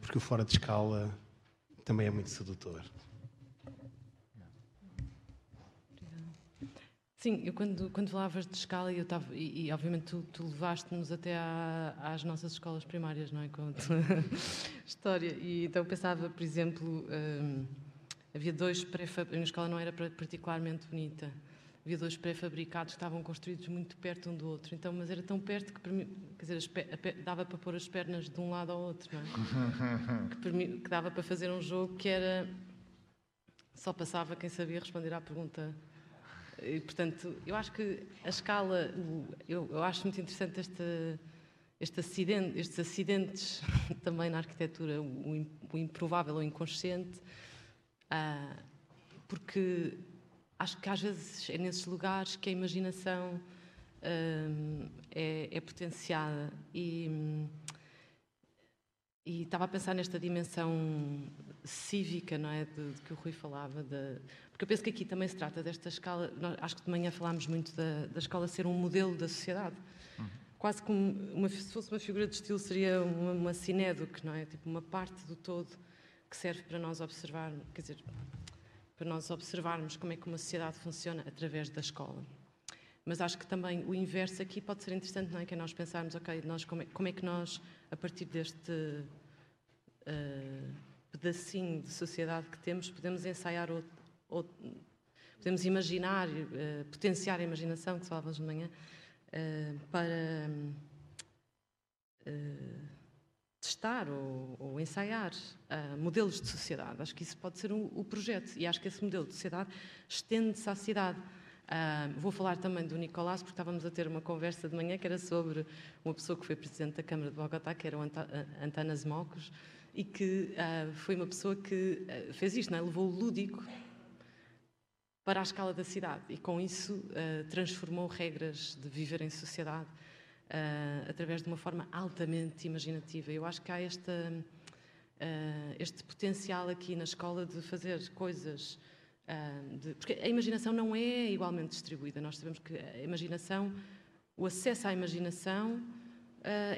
porque o fora de escala também é muito sedutor. Sim, eu quando, quando falavas de escala, eu estava, e, e obviamente tu, tu levaste-nos até à, às nossas escolas primárias, não é? Com a história. E então eu pensava, por exemplo, um, havia dois pré-fabricados, a minha escola não era particularmente bonita, havia dois pré-fabricados que estavam construídos muito perto um do outro, então, mas era tão perto que quer dizer, dava para pôr as pernas de um lado ao outro, não é? que, que dava para fazer um jogo que era. Só passava quem sabia responder à pergunta e, portanto, eu acho que a escala, eu, eu acho muito interessante este, este acidente, estes acidentes também na arquitetura, o, o improvável ou inconsciente, ah, porque acho que às vezes é nesses lugares que a imaginação ah, é, é, potenciada. E, e estava a pensar nesta dimensão cívica, não é, de, de que o Rui falava, de, porque eu penso que aqui também se trata desta escala. Nós, acho que de manhã falámos muito da, da escola ser um modelo da sociedade. Uhum. Quase como uma, se fosse uma figura de estilo, seria uma, uma cinédoque, não é? Tipo uma parte do todo que serve para nós observarmos, quer dizer, para nós observarmos como é que uma sociedade funciona através da escola. Mas acho que também o inverso aqui pode ser interessante, não é? Que é nós pensarmos, ok, nós, como, é, como é que nós, a partir deste uh, pedacinho de sociedade que temos, podemos ensaiar outro, ou podemos imaginar, uh, potenciar a imaginação, que falávamos de manhã, uh, para uh, testar ou, ou ensaiar modelos de sociedade. Acho que isso pode ser um, o projeto e acho que esse modelo de sociedade estende-se à cidade. Uh, vou falar também do Nicolás, porque estávamos a ter uma conversa de manhã que era sobre uma pessoa que foi presidente da Câmara de Bogotá, que era o Antanas Mocos, e que uh, foi uma pessoa que fez isto, é? levou o lúdico para a escala da cidade e com isso uh, transformou regras de viver em sociedade uh, através de uma forma altamente imaginativa. Eu acho que há esta, uh, este potencial aqui na escola de fazer coisas. De, porque a imaginação não é igualmente distribuída. Nós sabemos que a imaginação, o acesso à imaginação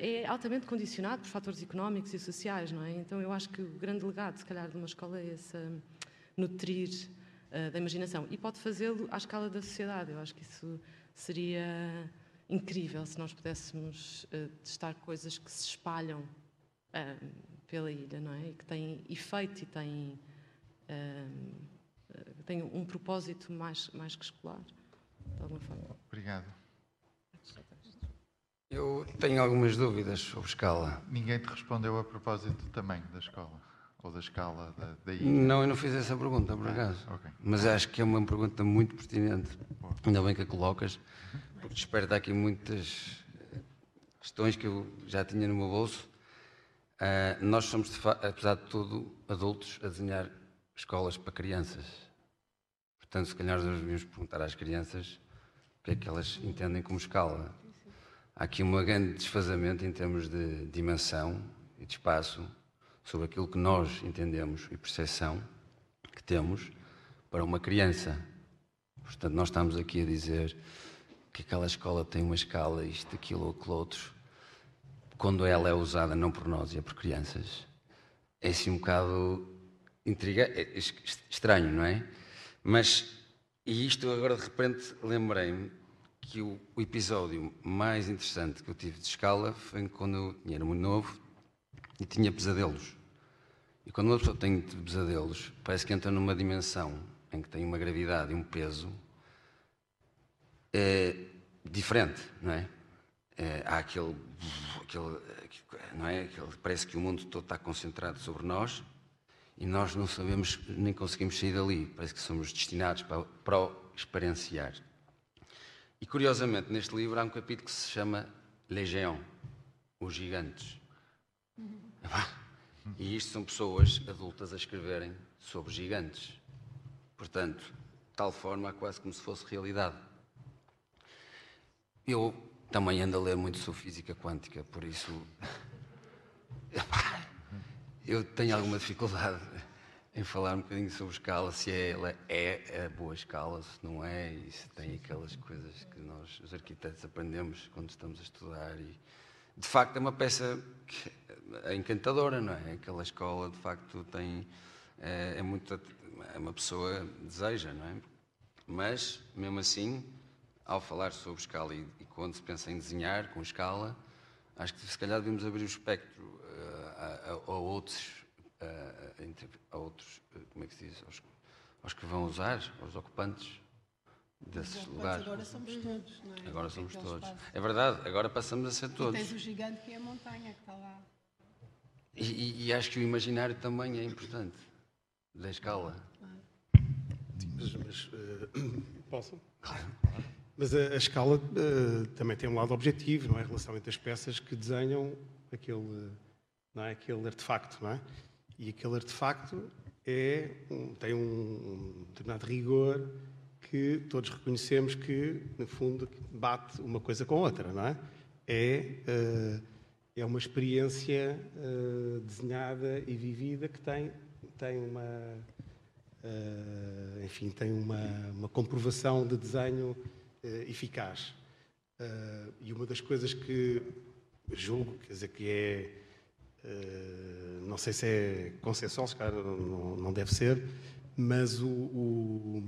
é altamente condicionado por fatores económicos e sociais, não é? Então eu acho que o grande legado, se calhar, de uma escola é esse nutrir uh, da imaginação. E pode fazê-lo à escala da sociedade. Eu acho que isso seria incrível se nós pudéssemos uh, testar coisas que se espalham uh, pela ilha, não é? E que têm efeito e têm, têm um propósito mais, mais que escolar, de alguma forma. Obrigado. Eu tenho algumas dúvidas sobre escala. Ninguém te respondeu a propósito do tamanho da escola ou da escala da, da ilha? Não, eu não fiz essa pergunta, por ah, acaso. okay. Mas acho que é uma pergunta muito pertinente. Boa. Ainda bem que a colocas, porque desperta aqui muitas questões que eu já tinha no meu bolso. Uh, nós somos, de apesar de tudo, adultos a desenhar escolas para crianças. Portanto, se calhar nós devíamos perguntar às crianças o que é que elas entendem como escala. Há aqui um grande desfazamento em termos de dimensão e de espaço sobre aquilo que nós entendemos e percepção que temos para uma criança. Portanto, nós estamos aqui a dizer que aquela escola tem uma escala, isto, aquilo aquilo outro, quando ela é usada não por nós e é por crianças. É assim um bocado intriga, é estranho, não é? Mas, e isto agora de repente lembrei-me que o, o, episódio mais interessante que eu tive de escala foi quando eu era muito novo e tinha pesadelos. E quando uma pessoa tem pesadelos, parece que entra numa dimensão em que tem uma gravidade e um peso é, diferente, não é? é há aquele, aquele, não é? Aquele, parece que o mundo todo está concentrado sobre nós e nós não sabemos, nem conseguimos sair dali. Parece que somos destinados para, para o experienciar. E curiosamente, neste livro há um capítulo que se chama Géants, os gigantes. Uhum. E isto são pessoas adultas a escreverem sobre gigantes. Portanto, tal forma quase como se fosse realidade. Eu também ando a ler muito sobre física quântica, por isso eu tenho alguma dificuldade em falar um bocadinho sobre escala, se é, ela é a boa escala, se não é, e se tem aquelas coisas que nós, os arquitetos, aprendemos quando estamos a estudar. E, de facto, é uma peça é encantadora, não é? Aquela escola, de facto, tem. É, é muito. É uma pessoa deseja, não é? Mas, mesmo assim, ao falar sobre escala e, e quando se pensa em desenhar com escala, acho que se calhar devemos abrir o espectro uh, a, a, a outros a, outros, eh, como é que se diz, aos, aos que vão usar, aos ocupantes desses lugares. Agora somos todos, não é? Agora somos todos. É verdade, agora passamos a ser todos. E tens o gigante que é a montanha que está lá. E, e, e acho que o imaginário também é importante, da escala. Mas, mas uh, posso? Claro. Mas a, a escala uh, também tem um lado objetivo, não é? A relação entre as peças que desenham aquele, não é? aquele artefacto, não é? E aquele artefacto é um, tem um, um, determinado rigor que todos reconhecemos que, no fundo, bate uma coisa com outra, não é? É, uh, é uma experiência uh, desenhada e vivida que tem, tem uma. Uh, enfim, tem uma, uma comprovação de desenho eficaz. e uma das coisas que julgo, quer dizer, que é eh, não sei se é consensual, se calhar não, não deve ser, mas o, o,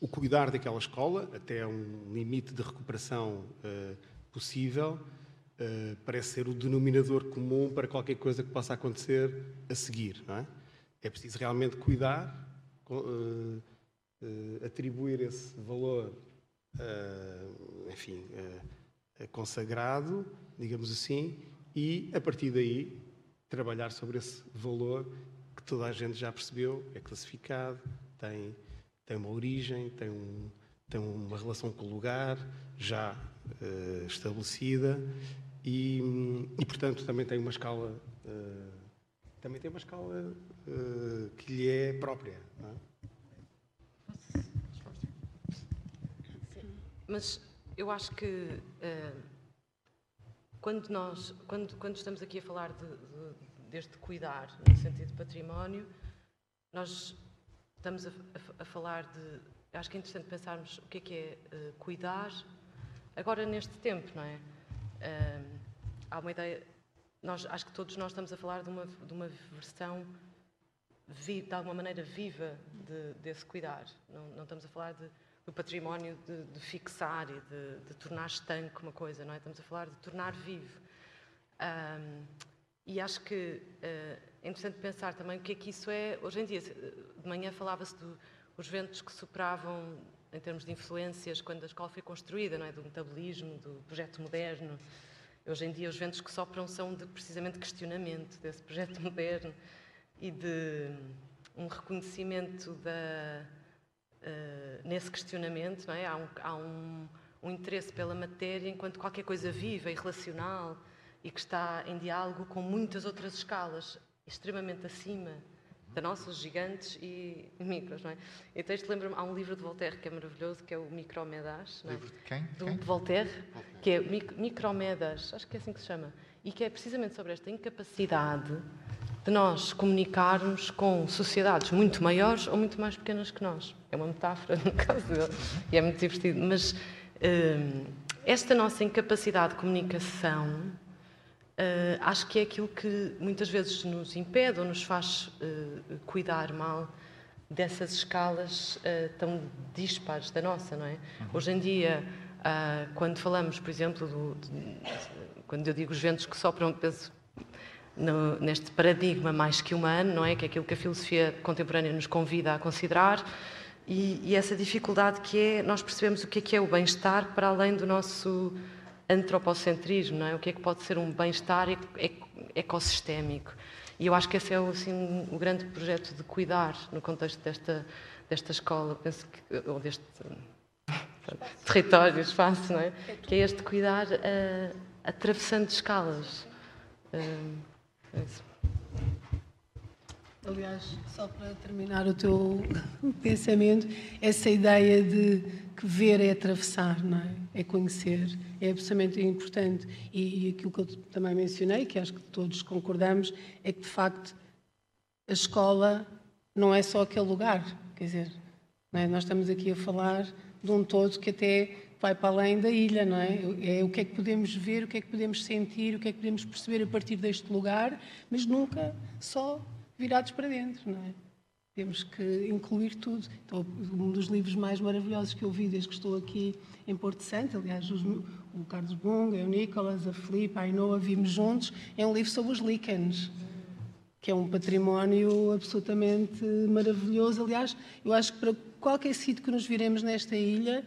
o, cuidar daquela escola até um limite de recuperação uh, possível uh, parece ser o denominador comum para qualquer coisa que possa acontecer a seguir. Não é? é preciso realmente cuidar, atribuir esse valor, enfim, consagrado, digamos assim, e a partir daí trabalhar sobre esse valor que toda a gente já percebeu, é classificado, tem, tem uma origem, tem, um, tem uma relação com o lugar já uh, estabelecida e, e, portanto, também tem uma escala, uh, também tem uma escala uh, que lhe é própria. É? Mas eu acho que quando nós, quando, quando estamos aqui a falar de, de, deste cuidar, no sentido de património, nós estamos a, a, a, falar de. Acho que é interessante pensarmos o que é que é uh, cuidar agora neste tempo, não é? Uh, há uma ideia. Nós, acho que todos nós estamos a falar de uma, de uma versão vi, de alguma maneira viva de, desse cuidar. Não, não estamos a falar de do património de, de fixar e de, tornar estanque uma coisa, não é? Estamos a falar de tornar vivo. E acho que uh, é interessante pensar também o que é que isso é. Hoje em dia, de manhã falava-se dos ventos que superavam, em termos de influências, quando a escola foi construída, não é? Do metabolismo, do projeto moderno. Hoje em dia, os ventos que sopram são de, precisamente questionamento desse projeto moderno e de um reconhecimento da uh, nesse questionamento, não é? Há, um, há um, um, interesse pela matéria enquanto qualquer coisa viva e relacional e que está em diálogo com muitas outras escalas, extremamente acima da nossa, os gigantes e micros, não é? Então isto lembra-me, há um livro de Voltaire que é maravilhoso, que é o Micromedas. Livro de quem? Do quem? Voltaire, que é Micromedas, acho que é assim que se chama, e que é precisamente sobre esta incapacidade de nós comunicarmos com sociedades muito maiores ou muito mais pequenas que nós. É uma metáfora, no caso dele, e é muito divertido. Mas uh, esta nossa incapacidade de comunicação uh, acho que é aquilo que muitas vezes nos impede ou nos faz uh, cuidar mal dessas escalas tão dispares da nossa, não é? Uhum. Hoje em dia, quando falamos, por exemplo, do, de, quando eu digo os ventos que sopram, penso no, neste paradigma mais que humano, não é? Que é aquilo que a filosofia contemporânea nos convida a considerar. E, e essa dificuldade que é nós percebemos o que é que é o bem-estar para além do nosso antropocentrismo, não é? O que é que pode ser um bem-estar ecossistémico. E eu acho que esse é assim, o grande projeto de cuidar no contexto desta, desta escola, penso que, ou deste território, espaço, não é? Que é este cuidar uh, atravessando escalas. Uh, é isso. Aliás, só para terminar o teu pensamento, essa ideia de que ver é atravessar, não é? É conhecer, é absolutamente importante. E, e aquilo que eu também mencionei, que acho que todos concordamos, é que de facto a escola não é só aquele lugar. Quer dizer, é? nós estamos aqui a falar de um todo que até vai para além da ilha, não é? É o que é que podemos ver, o que é que podemos sentir, o que é que podemos perceber a partir deste lugar, mas nunca só virados para dentro, não é? Temos que incluir tudo. Então, um dos livros mais maravilhosos que eu vi desde que estou aqui em Porto Santo, aliás, os, o Carlos Bunga, o Nicolas, a Filipe, a Ainoa, vimos juntos, é um livro sobre os líquenes, que é um património absolutamente maravilhoso. Aliás, eu acho que para qualquer sítio que nos viremos nesta ilha,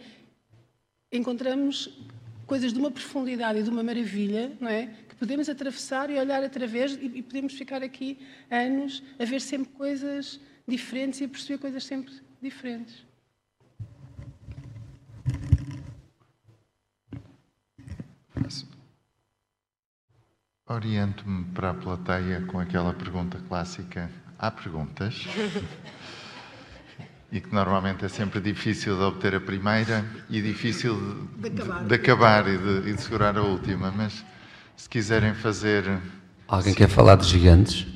encontramos coisas de uma profundidade e de uma maravilha, não é? Que podemos atravessar e olhar através e, podemos ficar aqui anos a ver sempre coisas diferentes e a perceber coisas sempre diferentes. Oriento-me para a plateia com aquela pergunta clássica. Há perguntas? e que normalmente é sempre difícil de obter a primeira e difícil de, de acabar, de, acabar e, de, e, de, segurar a última. Mas se quiserem fazer. Alguém quer falar de gigantes?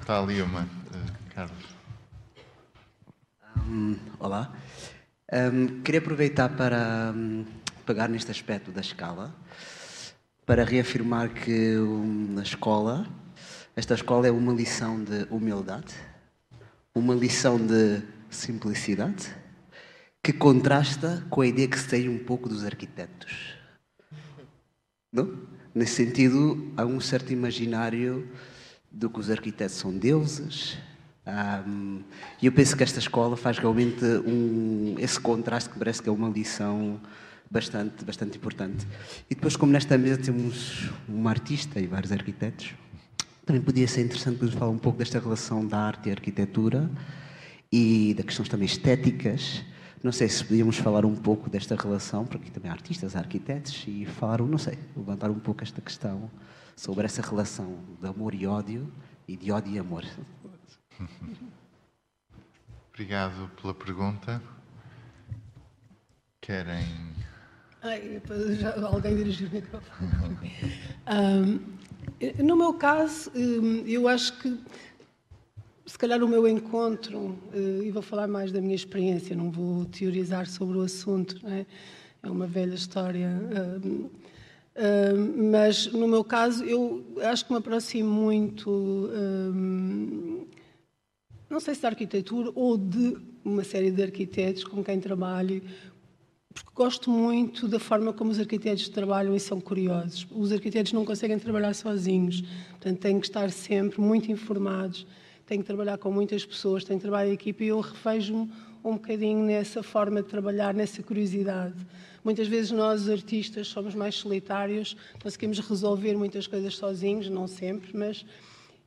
Está ali uma, uh, Carlos. Um, olá. Um, queria aproveitar para um, pegar neste aspecto da escala para reafirmar que na escola, esta escola é uma lição de humildade uma lição de simplicidade que contrasta com a ideia que se tem um pouco dos arquitetos. Não? Nesse sentido, há um certo imaginário de que os arquitetos são deuses. E eu penso que esta escola faz realmente um, esse contraste que parece que é uma lição bastante, bastante importante. E depois, como nesta mesa temos uma artista e vários arquitetos, também podia ser interessante podermos falar um pouco desta relação da arte e arquitetura e das questões também estéticas. Não sei se podíamos falar um pouco desta relação, porque também há artistas, há arquitetos, e falar, não sei, levantar um pouco esta questão sobre essa relação de amor e ódio e de ódio e amor. Obrigado pela pergunta. Querem. Ai, já alguém dirigiu o microfone. um, No meu caso, hum, eu acho que se calhar o meu encontro, eh, e vou falar mais da minha experiência, não vou teorizar sobre o assunto, é? é? uma velha história. Hum, hum, mas no meu caso, eu acho que me aproximo muito, não sei se da arquitetura ou de uma série de arquitetos com quem trabalho, porque gosto muito da forma como os arquitetos trabalham e são curiosos. Os arquitetos não conseguem trabalhar sozinhos, portanto, têm que estar sempre muito informados, têm que trabalhar com muitas pessoas, têm que trabalhar em equipe e eu revejo-me um bocadinho nessa forma de trabalhar, nessa curiosidade. Muitas vezes nós, artistas, somos mais solitários, conseguimos resolver muitas coisas sozinhos, não sempre, mas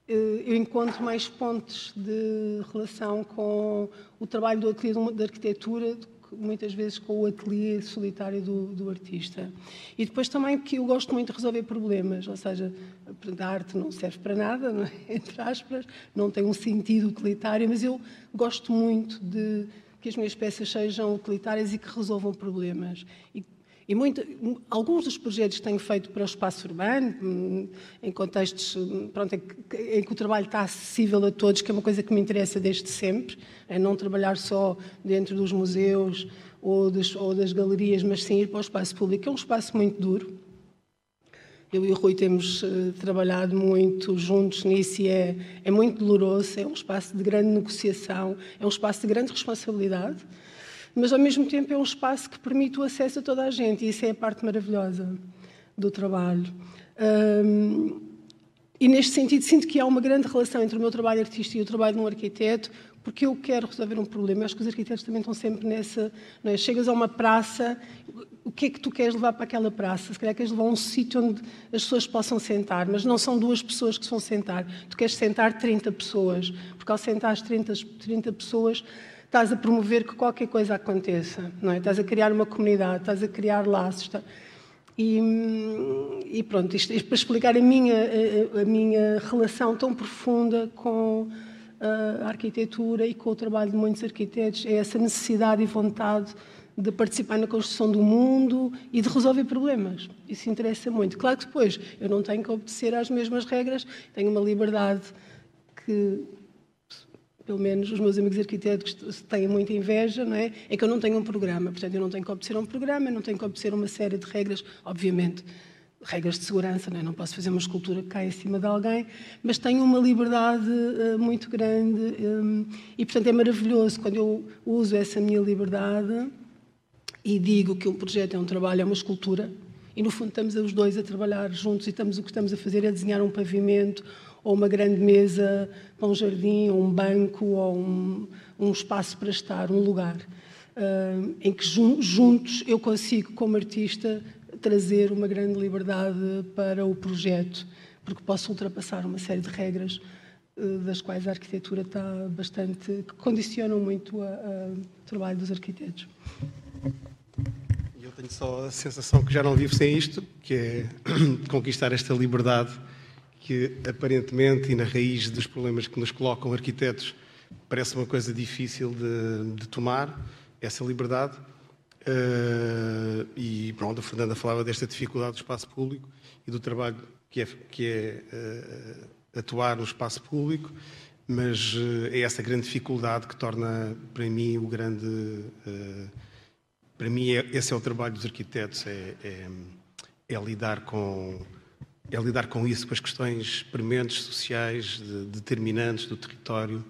eh, eu encontro mais pontos de relação com o trabalho do ateliê de arquitetura muitas vezes com o ateliê solitário do, do, artista. E depois também que eu gosto muito de resolver problemas, ou seja, a arte não serve para nada, não é? entre aspas, não tem um sentido utilitário, mas eu gosto muito de que as minhas peças sejam utilitárias e que resolvam problemas. E e muito, alguns dos projetos que tenho feito para o espaço urbano, em contextos pronto, em, que, em, que, o trabalho está acessível a todos, que é uma coisa que me interessa desde sempre, é não trabalhar só dentro dos museus ou das, ou das galerias, mas sim ir para o espaço público, é um espaço muito duro. Eu e o Rui temos uh, trabalhado muito juntos nisso e é, é muito doloroso, é um espaço de grande negociação, é um espaço de grande responsabilidade mas ao mesmo tempo é um espaço que permite o acesso a toda a gente e isso é a parte maravilhosa do trabalho. Um, e neste sentido sinto que há uma grande relação entre o meu trabalho artístico e o trabalho de um arquiteto, porque eu quero resolver um problema. Eu acho que os arquitetos também estão sempre nessa. É? Chegas a uma praça, o que é que tu queres levar para aquela praça? Se calhar queres levar um sítio onde as pessoas possam sentar, mas não são duas pessoas que se vão sentar. Tu queres sentar 30 pessoas, porque ao sentar as 30, 30 pessoas estás a promover que qualquer coisa aconteça, não é? Estás a criar uma comunidade, estás a criar laços. Está... E, e pronto, isto, isto, para explicar a minha, a, a, minha relação tão profunda com a arquitetura e com o trabalho de muitos arquitetos, é essa necessidade e vontade de participar na construção do mundo e de resolver problemas. Isso interessa muito. Claro que depois eu não tenho que obedecer às mesmas regras, tenho uma liberdade que pelo menos os meus amigos arquitetos têm muita inveja, não é? É que eu não tenho um programa, portanto eu não tenho que obedecer a um programa, não tenho que obedecer a uma série de regras, obviamente regras de segurança, não, é? não posso fazer uma escultura que cai em cima de alguém, mas tenho uma liberdade uh, muito grande um, e portanto é maravilhoso quando eu uso essa minha liberdade e digo que um projeto é um trabalho, é uma escultura e no fundo estamos os dois a trabalhar juntos e estamos o que estamos a fazer é desenhar um pavimento ou uma grande mesa para um jardim, ou um banco, ou um, um espaço para estar, um lugar, uh, em que juntos eu consigo, como artista, trazer uma grande liberdade para o projeto, porque posso ultrapassar uma série de regras uh, das quais a arquitetura está bastante. que condicionam muito o trabalho dos arquitetos. Eu tenho só a sensação que já não vivo sem isto, que é conquistar esta liberdade que aparentemente e na raiz dos problemas que nos colocam arquitetos parece uma coisa difícil de, de tomar, essa liberdade. Uh, e pronto, a Fernanda falava desta dificuldade do espaço público e do trabalho que é, que é uh, atuar no espaço público, mas uh, é essa grande dificuldade que torna para mim o grande. para mim, é, esse é o trabalho dos arquitetos: é, é, é lidar com é lidar com isso, com as questões prementes sociais, de, determinantes do território.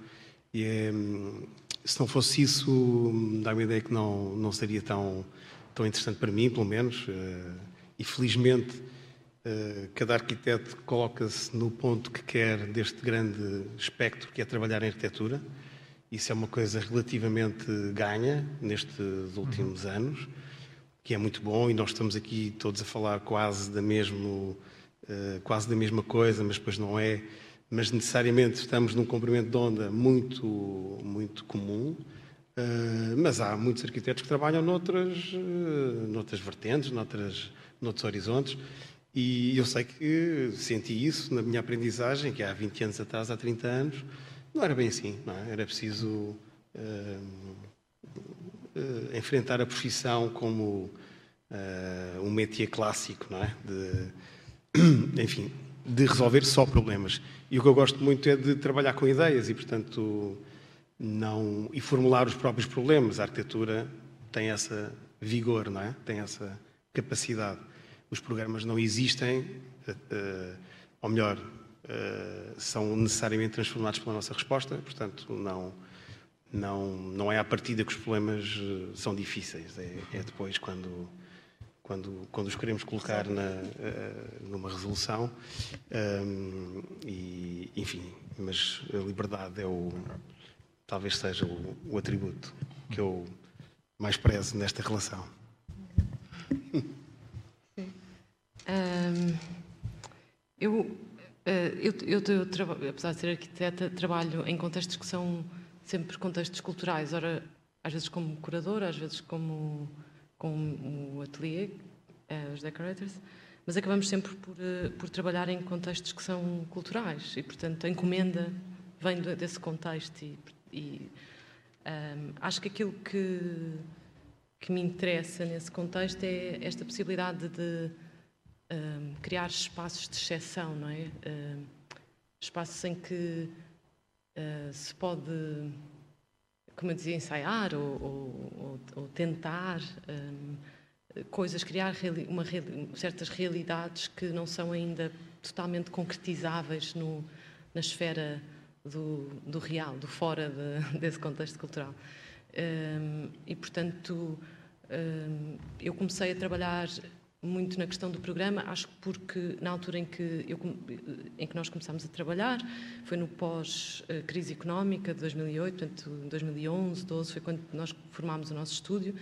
E é, se não fosse isso, dá-me a ideia que não, não seria tão, tão interessante para mim, pelo menos. Eh, e felizmente, eh, cada arquiteto coloca-se no ponto que quer deste grande espectro que é trabalhar em arquitetura. Isso é uma coisa relativamente ganha nestes últimos uhum. anos, que é muito bom, e nós estamos aqui todos a falar quase da mesma eh, quase da mesma coisa, mas depois não é. Mas necessariamente estamos num comprimento de onda muito, muito comum. Uh, mas há muitos arquitetos que trabalham noutras, uh, noutras vertentes, noutras, noutros horizontes. E eu sei que senti isso na minha aprendizagem, que há 20 anos atrás, há 30 anos, não era bem assim. Não é? Era preciso uh, enfrentar a profissão como um métier clássico, não é? De, enfim, de resolver só problemas. E o que eu gosto muito é de trabalhar com ideias e, portanto, não e formular os próprios problemas. A arquitetura tem essa vigor, não é? Tem essa capacidade. Os programas não existem, uh, ou melhor, uh, são necessariamente transformados pela nossa resposta. Portanto, não não não é à partida que os problemas são difíceis. É, é depois quando quando, quando os queremos colocar na, uh, numa resolução. Um, e, enfim, mas a liberdade é o, talvez seja o, o atributo que eu mais prezo nesta relação. Um, eu, uh, eu, eu, eu, apesar de ser arquiteta, trabalho em contextos que são sempre contextos culturais. Ora, às vezes como curadora, às vezes como com o ateliê, uh, os decorators, mas acabamos sempre por, uh, por trabalhar em contextos que são culturais e, portanto, a encomenda vem desse contexto e, e um, ehm, acho que aquilo que, que me interessa nesse contexto é esta possibilidade de um, ehm, criar espaços de exceção, não é? Um, ehm, espaços em que uh, se pode como eu dizia, ensaiar ou, ou, ou tentar um, coisas, criar uma, certas realidades que não são ainda totalmente concretizáveis no, na esfera do, do real, do fora de, desse contexto cultural. Um, e, portanto, um, eu comecei a trabalhar muito na questão do programa, acho que porque na altura em que, eu, em que nós começámos a trabalhar, foi no pós-crise económica de 2008, portanto, 2011, 12, foi quando nós formámos o nosso estúdio,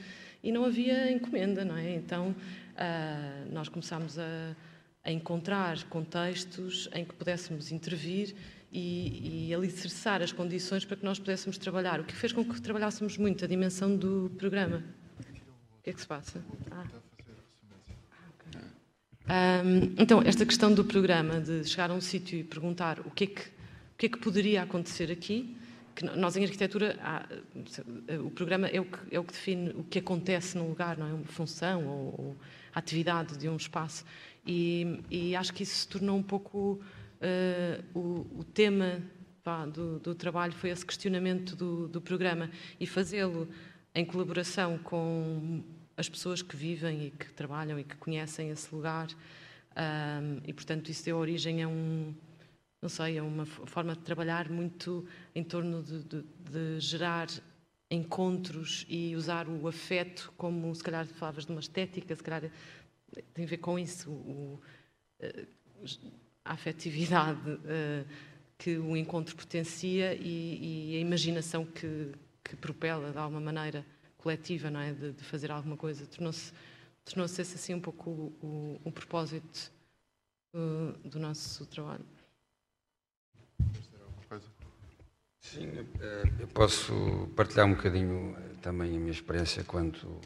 e não havia encomenda, não é? Então, uh, nós começámos a, a, encontrar contextos em que pudéssemos intervir e, e alicerçar as condições para que nós pudéssemos trabalhar, o que fez com que trabalhássemos muito a dimensão do programa. O que é que se passa? Ah. Um, então, esta questão do programa, de chegar a um sítio e perguntar o que é que, o que, é que poderia acontecer aqui, que nós em arquitetura, há, o programa é o, que, é o que define o que acontece num lugar, não é uma função ou, ou atividade de um espaço. E, e, acho que isso se tornou um pouco uh, o, o, tema pá, do, do, trabalho, foi esse questionamento do, do programa e fazê-lo em colaboração com as pessoas que vivem e que trabalham e que conhecem esse lugar. Um, e, portanto, isso deu origem a um, não sei, a uma forma de trabalhar muito em torno de, de, de gerar encontros e usar o afeto como, se calhar, falavas de uma estética, se calhar tem a ver com isso, o, eh, a afetividade uh, que o encontro potencia e, e a imaginação que, que propela, de alguma maneira, coletiva, não é? De, de fazer alguma coisa. Tornou-se tornou esse assim um pouco o, o, o propósito uh, do nosso trabalho. Sim, eh, eu posso partilhar um bocadinho eh, também a minha experiência quanto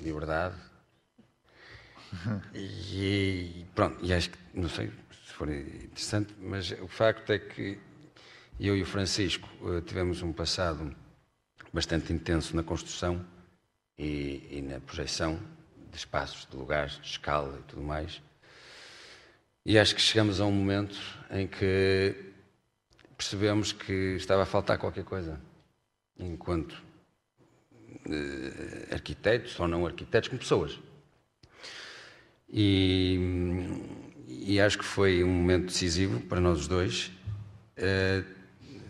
liberdade. E pronto, e acho que, não sei se for interessante, mas o facto é que eu e o Francisco tivemos um passado bastante intenso na construção e, e na projeção de espaços, de lugares, de escala e tudo mais. E acho que chegamos a um momento em que percebemos que estava a faltar qualquer coisa, enquanto eh, arquitetos ou não arquitetos, como pessoas. E, e, acho que foi um momento decisivo para nós os dois eh,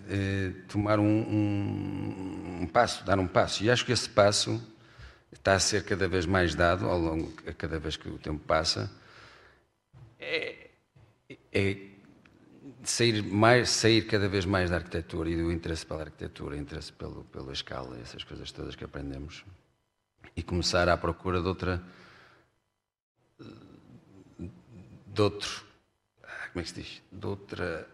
eh, tomar um, um, um, passo, dar um passo. E acho que esse passo está a ser cada vez mais dado ao longo, cada vez que o tempo passa, é, é sair, mais, sair cada vez mais da arquitetura e do interesse pela arquitetura, interesse pelo, pela escala, essas coisas todas que aprendemos, e começar à procura de outra. de outro. Ah, como é que se diz? De outra.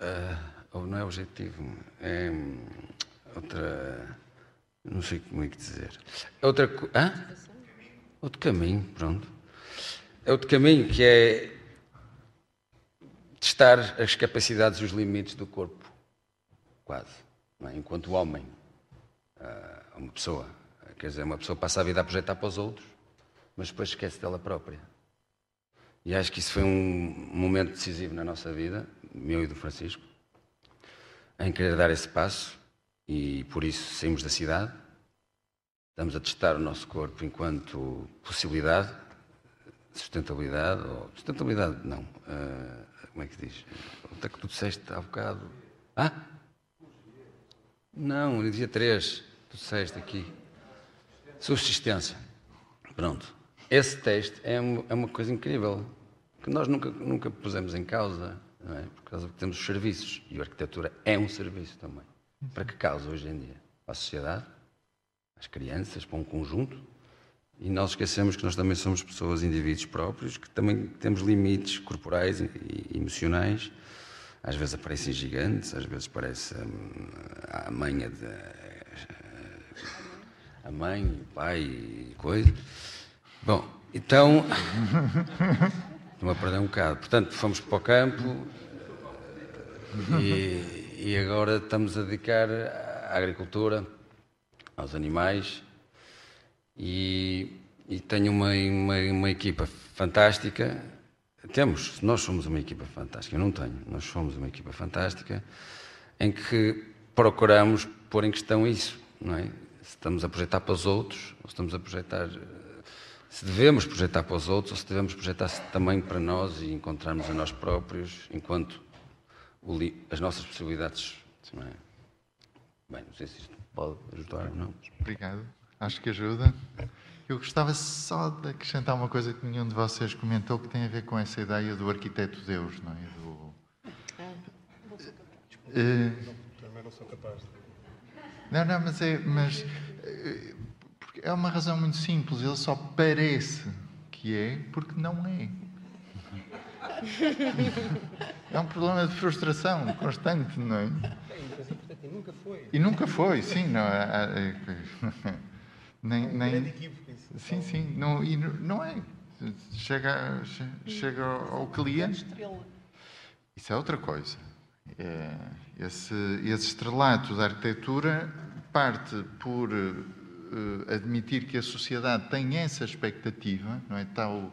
Uh, não é objetivo, é outra não sei como é que dizer. É outra Hã? Outro caminho, pronto. É outro caminho que é testar as capacidades os limites do corpo, quase. É? Enquanto homem, ah, uma pessoa, quer dizer, uma pessoa passa a vida a projetar para os outros, mas depois esquece dela própria. E acho que isso foi um momento decisivo na nossa vida, meu e do Francisco, em querer dar esse passo e por isso saímos da cidade. Estamos a testar o nosso corpo enquanto possibilidade, sustentabilidade, ou sustentabilidade não, uh, como é que diz? Até que tu disseste há bocado. Ah? Não, no dia 3, tu disseste aqui. Subsistência. Pronto. Esse teste é uma, é uma coisa incrível, que nós nunca, nunca pusemos em causa, não é? por causa que temos os serviços, e a arquitetura é um serviço também. Para que causa hoje em dia? Para a sociedade, às crianças, para um conjunto. E nós esquecemos que nós também somos pessoas, indivíduos próprios, que também temos limites corporais e emocionais. Às vezes aparecem gigantes, às vezes parece hum, a mãe de, a mãe, o pai e coisa. Bom, então estou a perder um bocado. Portanto, fomos para o campo e e agora estamos a dedicar à agricultura, aos animais e, e tenho uma, uma, uma, equipa fantástica. Temos, nós somos uma equipa fantástica, eu não tenho, nós somos uma equipa fantástica em que procuramos pôr em questão isso, não é? Se estamos a projetar para os outros, ou se estamos a projetar se devemos projetar para os outros ou se devemos projetar também para nós e encontrarmos a nós próprios enquanto as nossas possibilidades. É? Bem, não sei se isto pode ajudar ou não. Obrigado. Acho que ajuda. Eu gostava só de acrescentar uma coisa que nenhum de vocês comentou que tem a ver com essa ideia do arquiteto Deus, não é? Do... Capaz. Capaz. Não, não, mas é, mas eh, é uma razão muito simples. Ele só parece que é porque não é. É um problema de frustração constante, não é? E nunca foi. E nunca foi, sim. Não, é, é, nem, nem, sim, sim. Não, e não é. chega, chega ao cliente. Isso é outra coisa. É, esse, esse estrelato da arquitetura parte por uh, admitir que a sociedade tem essa expectativa, não é? O,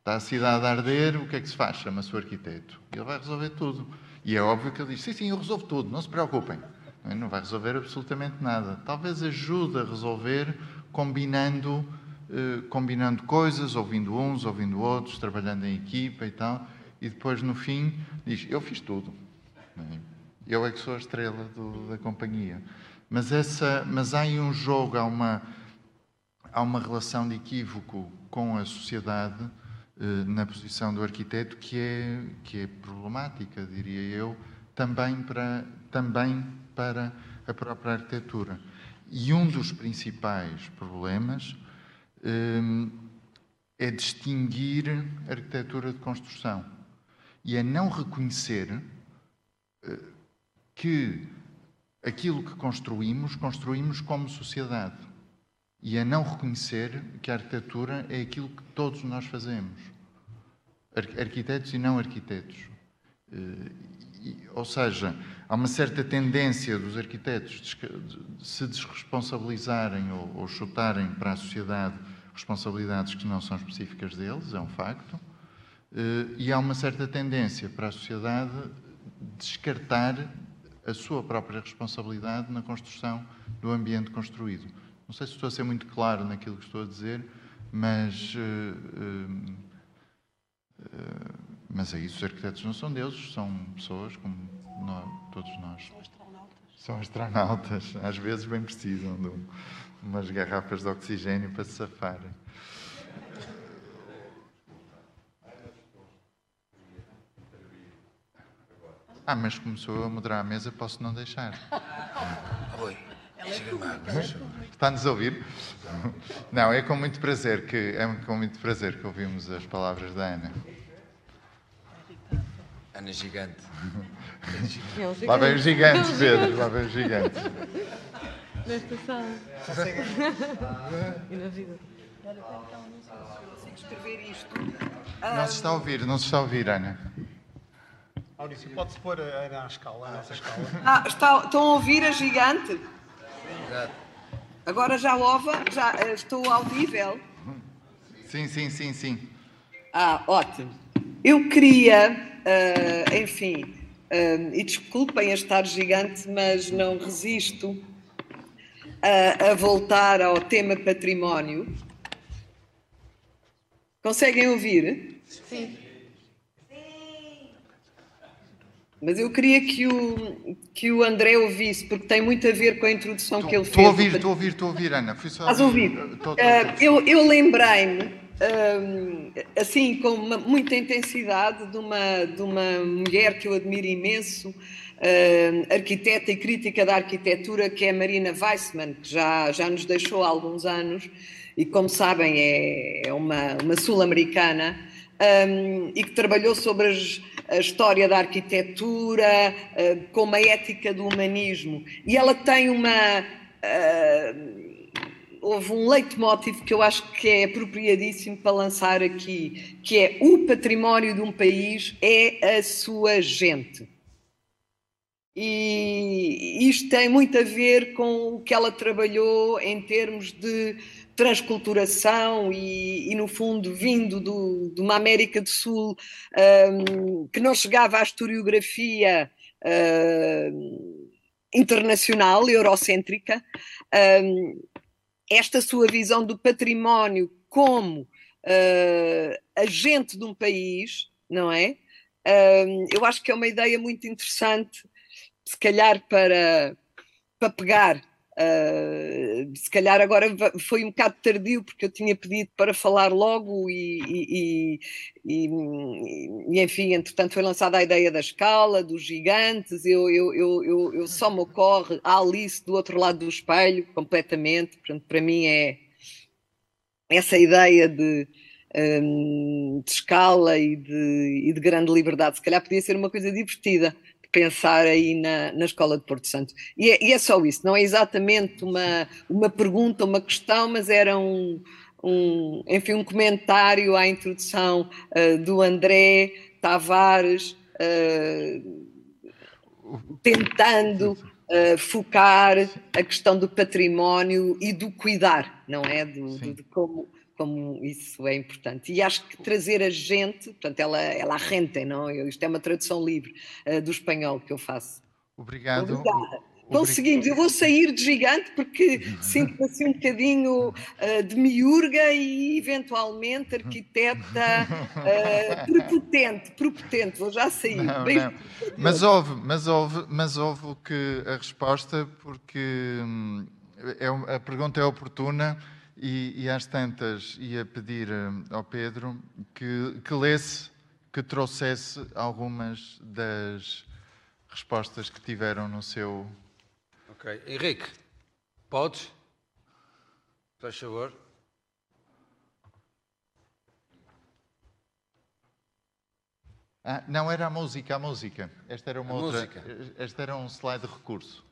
está a cidade a arder, o que é que se faz? Chama-se o arquiteto. Ele vai resolver tudo. E é óbvio que ele diz: sim, sim, eu resolvo tudo, não se preocupem. Não, é? vai resolver absolutamente nada. Talvez ajude a resolver combinando, uh, combinando coisas, ouvindo uns, ouvindo outros, trabalhando em equipa e tal. E depois, no fim, diz: Eu fiz tudo. É? Eu é que sou a estrela do, da companhia. Mas, essa, mas há aí um jogo, há uma, há uma relação de equívoco com a sociedade eh, na posição do arquiteto que é, que é problemática, diria eu, também para, também para a própria arquitetura. E um dos principais problemas eh, é distinguir arquitetura de construção e é não reconhecer eh, que aquilo que construímos, construímos como sociedade. E a não reconhecer que a arquitetura é aquilo que todos nós fazemos. Arquitetos e não arquitetos. Eh, ou seja, há uma certa tendência dos arquitetos de se desresponsabilizarem ou chutarem para a sociedade responsabilidades que não são específicas deles, é um facto. Eh, e há uma certa tendência para a sociedade descartar a sua própria responsabilidade na construção do ambiente construído. Não sei se estou a ser muito claro naquilo que estou a dizer, mas, uh, uh, mas é isso. Os arquitetos não são deuses, são pessoas como nós, todos nós. São astronautas. São astronautas. Às vezes bem precisam de um, umas garrafas de oxigênio para se safarem. Ah, mas começou a moderar a mesa, posso não deixar. Oi. Está-nos a ouvir? Não, é com muito prazer que é com muito prazer que ouvimos as palavras da Ana. Ana Gigante. Lá vem os gigantes, Pedro, lá vem os gigantes. Nesta sala. e na vida. Não se está a ouvir, não se está a ouvir, Ana. Maurício, pode-se pôr a Ana à escala, a nossa escala. Ah, está, estão a ouvir a gigante? Agora já ova, já eh, estou audível. Sim, sim, sim, sim. Ah, ótimo. Eu queria, uh, enfim, uh, e desculpem a estar gigante, mas não resisto a, a voltar ao tema património. Conseguem ouvir? Sim. Mas eu queria que o, que o André ouvisse, porque tem muito a ver com a introdução que ele fez. Estou a ouvir, estou a ouvir, estou a ouvir, Ana. Fui só Estás a ouvir? Estou, estou, Uh, eu eu lembrei-me, um, assim, com uma, muita intensidade, de uma, de uma mulher que eu admiro imenso, uh, arquiteta e crítica da arquitetura, que é a Marina Weissman, que já, já nos deixou há alguns anos, e como sabem é, é uma, uma sul-americana, um, e que trabalhou sobre as, a história da arquitetura, uh, com uma ética do humanismo. E ela tem uma. Uh, houve um leitmotiv que eu acho que é apropriadíssimo para lançar aqui, que é o património de um país é a sua gente. E isto tem muito a ver com o que ela trabalhou em termos de transculturação e, e no fundo, vindo do, de uma América do Sul um, que não chegava à historiografia uh, internacional, eurocêntrica, um, esta sua visão do património como uh, agente de um país, não é? Um, eu acho que é uma ideia muito interessante, se calhar para, para pegar Uh, se calhar agora foi um bocado tardio porque eu tinha pedido para falar logo e, e, e, e enfim, entretanto foi lançada a ideia da escala, dos gigantes, eu, eu, eu, eu, só me ocorre a Alice do outro lado do espelho, completamente, portanto para mim é essa ideia de, um, de escala e de, e de grande liberdade, se calhar podia ser uma coisa divertida pensar aí na, na Escola de Porto Santo. E é, e é, só isso, não é exatamente uma, uma pergunta, uma questão, mas era um, um, enfim, um comentário à introdução uh, do André Tavares, uh, tentando uh, focar a questão do património e do cuidar, não é? Do, do, de como, como isso é importante. E acho que trazer a gente, portanto, ela, ela arrenta, não? Isto é uma tradução livre do espanhol que eu faço. Obrigado. Obrigada. Conseguimos. Eu vou sair de gigante porque sinto-me assim um bocadinho uh, de miúrga e eventualmente arquiteta uh, prepotente, prepotente. Vou já sair. Não, não. Mas houve, mas houve, mas houve que a resposta porque hum, é, a pergunta é oportuna e, e às tantas ia pedir hum, ao Pedro que, que lesse, que trouxesse algumas das respostas que tiveram no seu Ok. Henrique, podes? Faz favor. Ah, não, era a música, a música. Esta era uma a outra. Música. Este era um slide de recurso.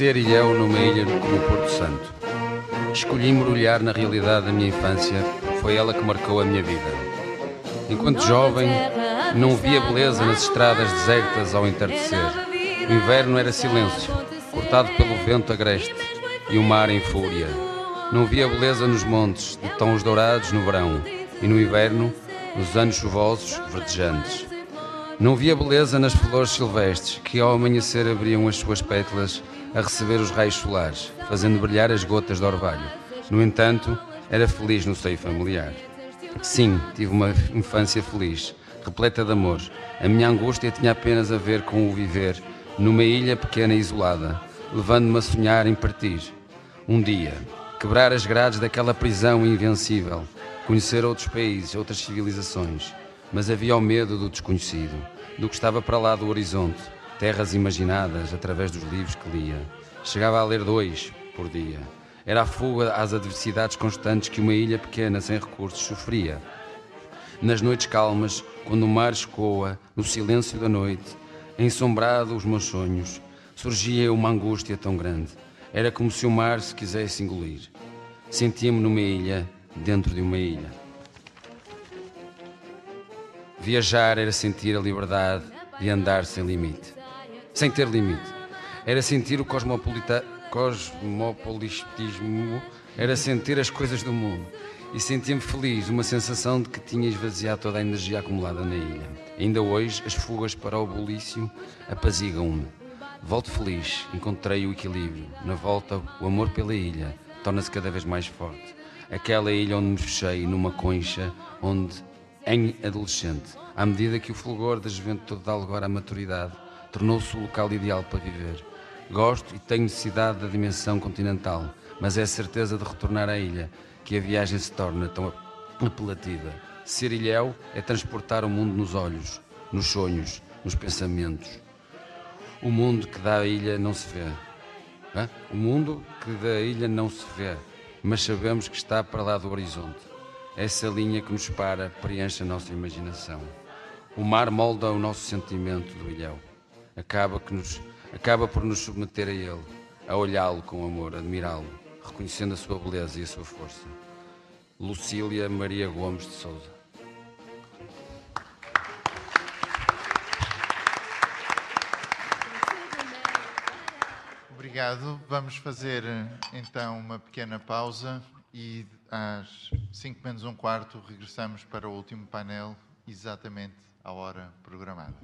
Ser ilhéu numa ilha como Porto Santo. Escolhi mergulhar na realidade da minha infância, foi ela que marcou a minha vida. Enquanto jovem, não via beleza nas estradas desertas ao entardecer. O inverno era silêncio, cortado pelo vento agreste e o mar em fúria. Não via beleza nos montes, de tons dourados no verão, e no inverno, nos anos chuvosos, verdejantes. Não via beleza nas flores silvestres, que ao amanhecer abriam as suas pétalas a receber os raios solares, fazendo brilhar as gotas de orvalho. No entanto, era feliz no seio familiar. Sim, tive uma infância feliz, repleta de amor. A minha angústia tinha apenas a ver com o viver numa ilha pequena e isolada, levando-me a sonhar em partir. Um dia, quebrar as grades daquela prisão invencível, conhecer outros países, outras civilizações. Mas havia o medo do desconhecido, do que estava para lá do horizonte, terras imaginadas através dos livros que lia. Chegava a ler dois por dia. Era a fuga às adversidades constantes que uma ilha pequena sem recursos sofria. Nas noites calmas, quando o mar escoa, no silêncio da noite, ensombrado os meus sonhos, surgia uma angústia tão grande. Era como se o mar se quisesse engolir. Sentia-me numa ilha, dentro de uma ilha. Viajar era sentir a liberdade de andar sem limite. Sem ter limite. Era sentir o cosmopolita cosmopolitismo era sentir as coisas do mundo. E sentia-me feliz, uma sensação de que tinha esvaziado toda a energia acumulada na ilha. Ainda hoje, as fugas para o bulício apazigam-me. Volto feliz, encontrei o equilíbrio. Na volta, o amor pela ilha torna-se cada vez mais forte. Aquela ilha onde me fechei numa concha, onde, em adolescente, à medida que o fulgor da juventude dá lugar à maturidade, tornou-se o local ideal para viver. Gosto e tenho necessidade da dimensão continental, mas é a certeza de retornar à ilha que a viagem se torna tão apelativa. Ser ilhéu é transportar o mundo nos olhos, nos sonhos, nos pensamentos. O mundo que dá a ilha não se vê. Hã? O mundo que da ilha não se vê, mas sabemos que está para lá do horizonte. Essa linha que nos para preenche a nossa imaginação. O mar molda o nosso sentimento do ilhéu. Acaba que nos acaba por nos submeter a Ele, a olhá-lo com amor, admirá-lo, reconhecendo a sua beleza e a sua força. Lucília Maria Gomes de Souza. Obrigado. Vamos fazer então uma pequena pausa e às 5 menos um quarto regressamos para o último painel, exatamente à hora programada.